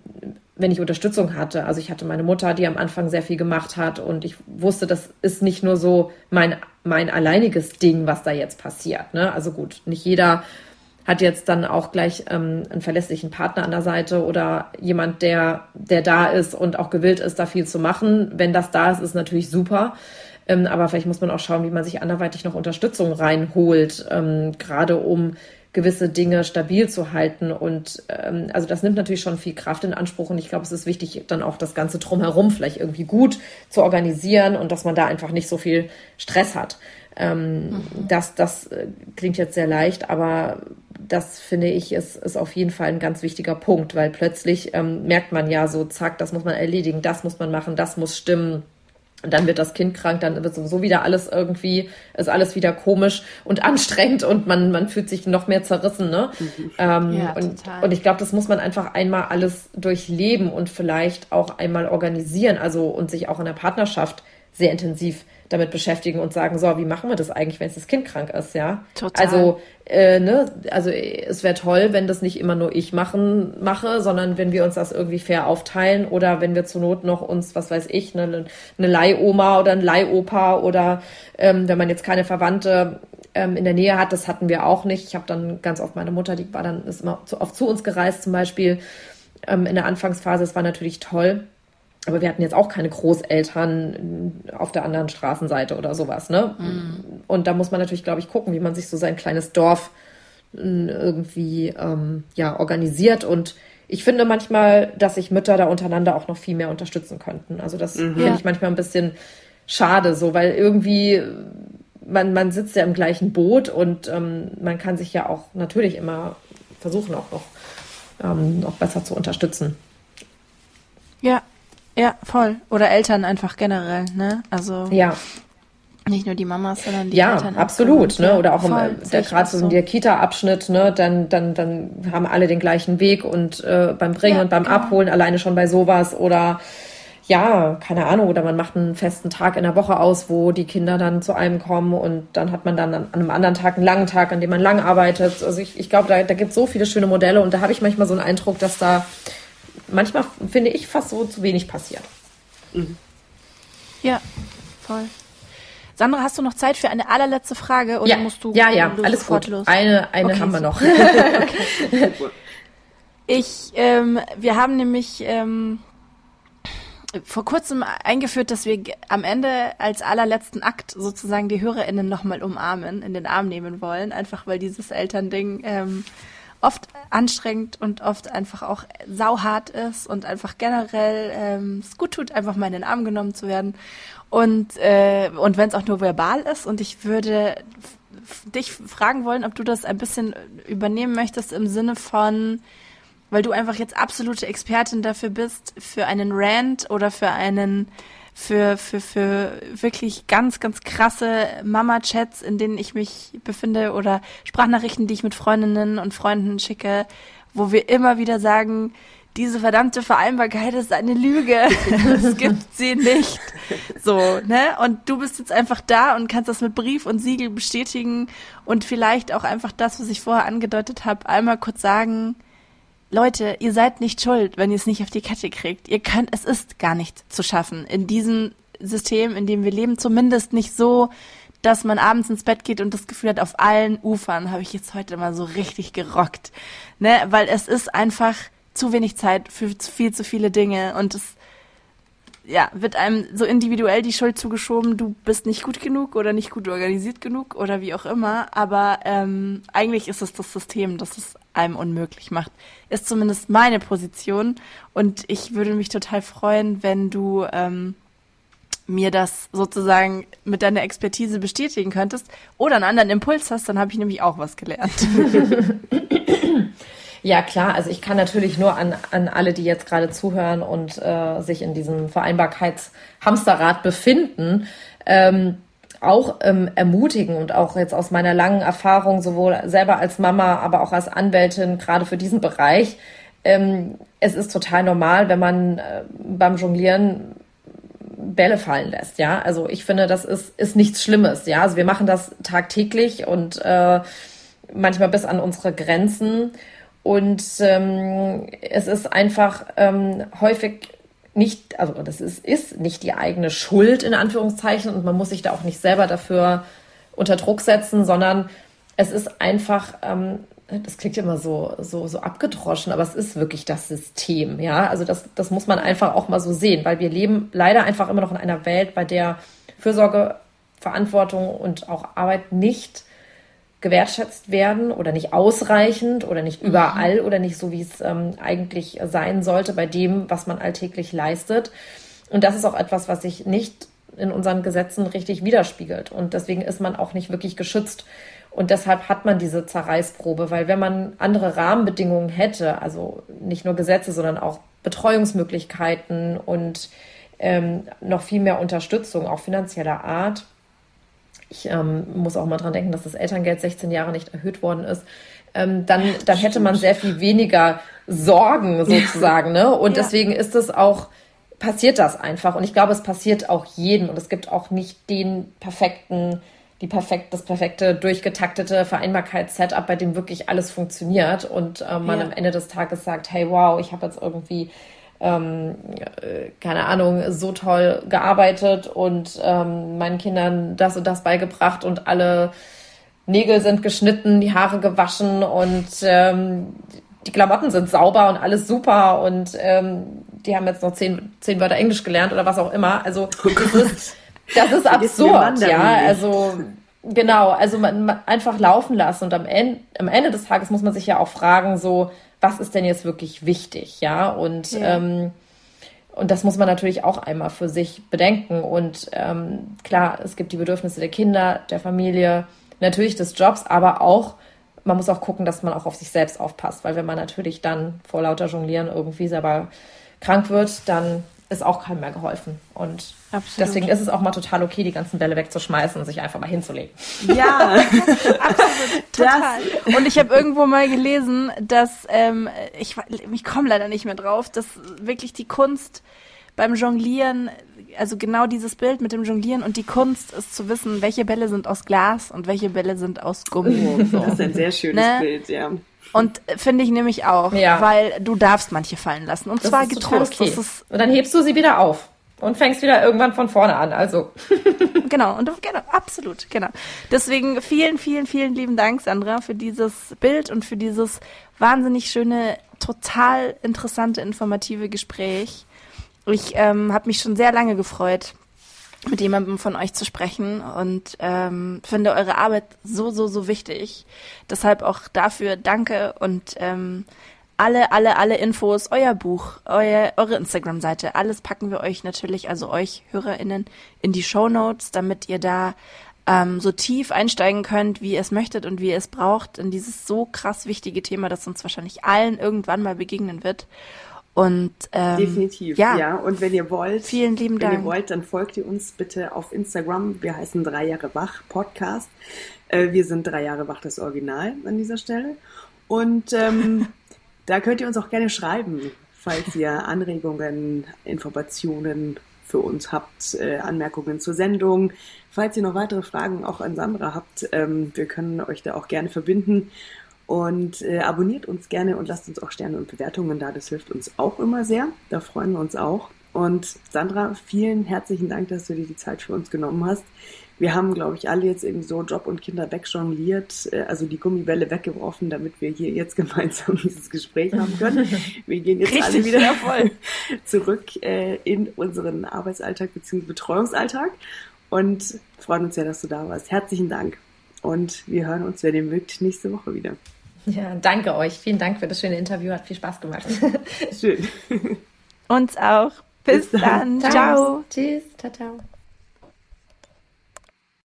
wenn ich Unterstützung hatte. Also ich hatte meine Mutter, die am Anfang sehr viel gemacht hat und ich wusste, das ist nicht nur so mein, mein alleiniges Ding, was da jetzt passiert. Ne? Also gut, nicht jeder hat jetzt dann auch gleich ähm, einen verlässlichen Partner an der Seite oder jemand, der, der da ist und auch gewillt ist, da viel zu machen. Wenn das da ist, ist natürlich super. Ähm, aber vielleicht muss man auch schauen, wie man sich anderweitig noch Unterstützung reinholt, ähm, gerade um gewisse Dinge stabil zu halten. Und ähm, also das nimmt natürlich schon viel Kraft in Anspruch. Und ich glaube, es ist wichtig, dann auch das Ganze drumherum vielleicht irgendwie gut zu organisieren und dass man da einfach nicht so viel Stress hat. Ähm, mhm. Das, das äh, klingt jetzt sehr leicht, aber das finde ich ist, ist auf jeden Fall ein ganz wichtiger Punkt, weil plötzlich ähm, merkt man ja so, zack, das muss man erledigen, das muss man machen, das muss stimmen und dann wird das Kind krank, dann wird sowieso wieder alles irgendwie, ist alles wieder komisch und anstrengend und man, man fühlt sich noch mehr zerrissen, ne? Mhm. Ähm, ja, und, total. und ich glaube, das muss man einfach einmal alles durchleben und vielleicht auch einmal organisieren, also und sich auch in der Partnerschaft sehr intensiv damit beschäftigen und sagen, so, wie machen wir das eigentlich, wenn das Kind krank ist, ja? Total. Also, äh, ne, also es wäre toll, wenn das nicht immer nur ich machen mache, sondern wenn wir uns das irgendwie fair aufteilen oder wenn wir zur Not noch uns, was weiß ich, eine, eine Leihoma oder ein Leihopa oder ähm, wenn man jetzt keine Verwandte ähm, in der Nähe hat, das hatten wir auch nicht. Ich habe dann ganz oft meine Mutter, die war dann ist immer zu, oft zu uns gereist zum Beispiel ähm, in der Anfangsphase. Es war natürlich toll aber wir hatten jetzt auch keine Großeltern auf der anderen Straßenseite oder sowas, ne? Mhm. Und da muss man natürlich, glaube ich, gucken, wie man sich so sein kleines Dorf irgendwie ähm, ja organisiert und ich finde manchmal, dass sich Mütter da untereinander auch noch viel mehr unterstützen könnten. Also das mhm. finde ich manchmal ein bisschen schade, so weil irgendwie man, man sitzt ja im gleichen Boot und ähm, man kann sich ja auch natürlich immer versuchen, auch noch, ähm, noch besser zu unterstützen. Ja, ja, voll. Oder Eltern einfach generell, ne? Also. Ja. Nicht nur die Mamas, sondern die ja, Eltern. Ja, absolut, ne? Oder auch voll, im, der, gerade so in der Kita-Abschnitt, ne? Dann, dann, dann haben alle den gleichen Weg und äh, beim Bringen ja, und beim genau. Abholen alleine schon bei sowas oder ja, keine Ahnung, oder man macht einen festen Tag in der Woche aus, wo die Kinder dann zu einem kommen und dann hat man dann an einem anderen Tag einen langen Tag, an dem man lang arbeitet. Also ich, ich glaube, da, da gibt es so viele schöne Modelle und da habe ich manchmal so einen Eindruck, dass da manchmal finde ich fast so zu wenig passiert. Mhm. Ja, voll. Sandra, hast du noch Zeit für eine allerletzte Frage oder ja, musst du Ja, ja, alles gut. Los? Eine, eine okay, haben wir noch. ich, ähm, wir haben nämlich ähm, vor kurzem eingeführt, dass wir am Ende als allerletzten Akt sozusagen die HörerInnen nochmal umarmen, in den Arm nehmen wollen, einfach weil dieses Elternding ähm, oft anstrengend und oft einfach auch sauhart ist und einfach generell ähm, es gut tut, einfach mal in den Arm genommen zu werden. Und, äh, und wenn es auch nur verbal ist. Und ich würde dich fragen wollen, ob du das ein bisschen übernehmen möchtest im Sinne von, weil du einfach jetzt absolute Expertin dafür bist, für einen Rant oder für einen, für, für, für wirklich ganz, ganz krasse Mama-Chats, in denen ich mich befinde oder Sprachnachrichten, die ich mit Freundinnen und Freunden schicke, wo wir immer wieder sagen, diese verdammte Vereinbarkeit ist eine Lüge. es gibt sie nicht. So, ne? Und du bist jetzt einfach da und kannst das mit Brief und Siegel bestätigen und vielleicht auch einfach das, was ich vorher angedeutet habe, einmal kurz sagen, Leute, ihr seid nicht schuld, wenn ihr es nicht auf die Kette kriegt. Ihr könnt, es ist gar nicht zu schaffen. In diesem System, in dem wir leben, zumindest nicht so, dass man abends ins Bett geht und das Gefühl hat, auf allen Ufern habe ich jetzt heute mal so richtig gerockt. Ne? Weil es ist einfach zu wenig Zeit für viel zu viele Dinge und es ja, wird einem so individuell die Schuld zugeschoben, du bist nicht gut genug oder nicht gut organisiert genug oder wie auch immer. Aber ähm, eigentlich ist es das System, das es einem unmöglich macht. Ist zumindest meine Position. Und ich würde mich total freuen, wenn du ähm, mir das sozusagen mit deiner Expertise bestätigen könntest oder einen anderen Impuls hast, dann habe ich nämlich auch was gelernt. Ja, klar. Also ich kann natürlich nur an, an alle, die jetzt gerade zuhören und äh, sich in diesem Vereinbarkeitshamsterrad befinden, ähm, auch ähm, ermutigen und auch jetzt aus meiner langen Erfahrung, sowohl selber als Mama, aber auch als Anwältin, gerade für diesen Bereich. Ähm, es ist total normal, wenn man äh, beim Jonglieren Bälle fallen lässt, ja. Also ich finde, das ist, ist nichts Schlimmes, ja. Also wir machen das tagtäglich und äh, manchmal bis an unsere Grenzen. Und ähm, es ist einfach ähm, häufig nicht, also das ist, ist nicht die eigene Schuld in Anführungszeichen und man muss sich da auch nicht selber dafür unter Druck setzen, sondern es ist einfach, ähm, das klingt immer so, so, so abgedroschen, aber es ist wirklich das System, ja. Also das, das muss man einfach auch mal so sehen, weil wir leben leider einfach immer noch in einer Welt, bei der Fürsorge, Verantwortung und auch Arbeit nicht gewertschätzt werden oder nicht ausreichend oder nicht mhm. überall oder nicht so, wie es ähm, eigentlich sein sollte bei dem, was man alltäglich leistet. Und das ist auch etwas, was sich nicht in unseren Gesetzen richtig widerspiegelt. Und deswegen ist man auch nicht wirklich geschützt. Und deshalb hat man diese Zerreißprobe, weil wenn man andere Rahmenbedingungen hätte, also nicht nur Gesetze, sondern auch Betreuungsmöglichkeiten und ähm, noch viel mehr Unterstützung, auch finanzieller Art, ich ähm, muss auch mal dran denken, dass das Elterngeld 16 Jahre nicht erhöht worden ist, ähm, dann, dann hätte man sehr viel weniger Sorgen sozusagen. Ne? Und ja. deswegen ist es auch, passiert das einfach. Und ich glaube, es passiert auch jedem. Und es gibt auch nicht den perfekten, die perfekt, das perfekte, durchgetaktete Vereinbarkeits-Setup, bei dem wirklich alles funktioniert und äh, man ja. am Ende des Tages sagt, hey, wow, ich habe jetzt irgendwie ähm, äh, keine Ahnung, so toll gearbeitet und ähm, meinen Kindern das und das beigebracht und alle Nägel sind geschnitten, die Haare gewaschen und ähm, die Klamotten sind sauber und alles super und ähm, die haben jetzt noch zehn, zehn Wörter Englisch gelernt oder was auch immer. Also oh das ist, das ist absurd, ja. Also genau, also man, man einfach laufen lassen und am Ende, am Ende des Tages muss man sich ja auch fragen, so was ist denn jetzt wirklich wichtig, ja? Und ja. Ähm, und das muss man natürlich auch einmal für sich bedenken. Und ähm, klar, es gibt die Bedürfnisse der Kinder, der Familie, natürlich des Jobs, aber auch, man muss auch gucken, dass man auch auf sich selbst aufpasst, weil wenn man natürlich dann vor lauter Jonglieren irgendwie selber krank wird, dann ist auch keinem mehr geholfen. Und absolut. deswegen ist es auch mal total okay, die ganzen Bälle wegzuschmeißen und sich einfach mal hinzulegen. Ja, absolut. Total. Das, und ich habe irgendwo mal gelesen, dass ähm, ich, ich komme leider nicht mehr drauf, dass wirklich die Kunst beim Jonglieren, also genau dieses Bild mit dem Jonglieren und die Kunst ist zu wissen, welche Bälle sind aus Glas und welche Bälle sind aus Gummi. So. Das ist ein sehr schönes ne? Bild, ja. Und finde ich nämlich auch, ja. weil du darfst manche fallen lassen. Und das zwar getrost. Okay. und dann hebst du sie wieder auf und fängst wieder irgendwann von vorne an. Also. genau, und genau, absolut, genau. Deswegen vielen, vielen, vielen lieben Dank, Sandra, für dieses Bild und für dieses wahnsinnig schöne, total interessante, informative Gespräch. ich ähm, habe mich schon sehr lange gefreut, mit jemandem von euch zu sprechen und ähm, finde eure Arbeit so, so, so wichtig. Deshalb auch dafür danke und ähm, alle, alle, alle Infos, euer Buch, euer, eure Instagram-Seite, alles packen wir euch natürlich, also euch HörerInnen, in die Show Notes, damit ihr da ähm, so tief einsteigen könnt, wie ihr es möchtet und wie ihr es braucht, in dieses so krass wichtige Thema, das uns wahrscheinlich allen irgendwann mal begegnen wird. Und ähm, definitiv, ja. ja. Und wenn ihr wollt, vielen lieben wenn Dank. ihr wollt, dann folgt ihr uns bitte auf Instagram. Wir heißen drei Jahre wach Podcast. Äh, wir sind drei Jahre wach das Original an dieser Stelle. Und ähm, da könnt ihr uns auch gerne schreiben, falls ihr Anregungen, Informationen für uns habt, äh, Anmerkungen zur Sendung. Falls ihr noch weitere Fragen auch an Sandra habt, ähm, wir können euch da auch gerne verbinden. Und äh, abonniert uns gerne und lasst uns auch Sterne und Bewertungen da. Das hilft uns auch immer sehr. Da freuen wir uns auch. Und Sandra, vielen herzlichen Dank, dass du dir die Zeit für uns genommen hast. Wir haben, glaube ich, alle jetzt irgendwie so Job und Kinder wegjongliert, äh, also die Gummibälle weggeworfen, damit wir hier jetzt gemeinsam dieses Gespräch haben können. Wir gehen jetzt Richtig, alle wieder ja, voll. zurück äh, in unseren Arbeitsalltag bzw. Betreuungsalltag und freuen uns sehr, dass du da warst. Herzlichen Dank. Und wir hören uns, wenn ihr mögt, nächste Woche wieder. Ja, danke euch. Vielen Dank für das schöne Interview. Hat viel Spaß gemacht. Schön. Uns auch. Bis, Bis dann. dann. Ciao. Tschüss. Ciao, ciao.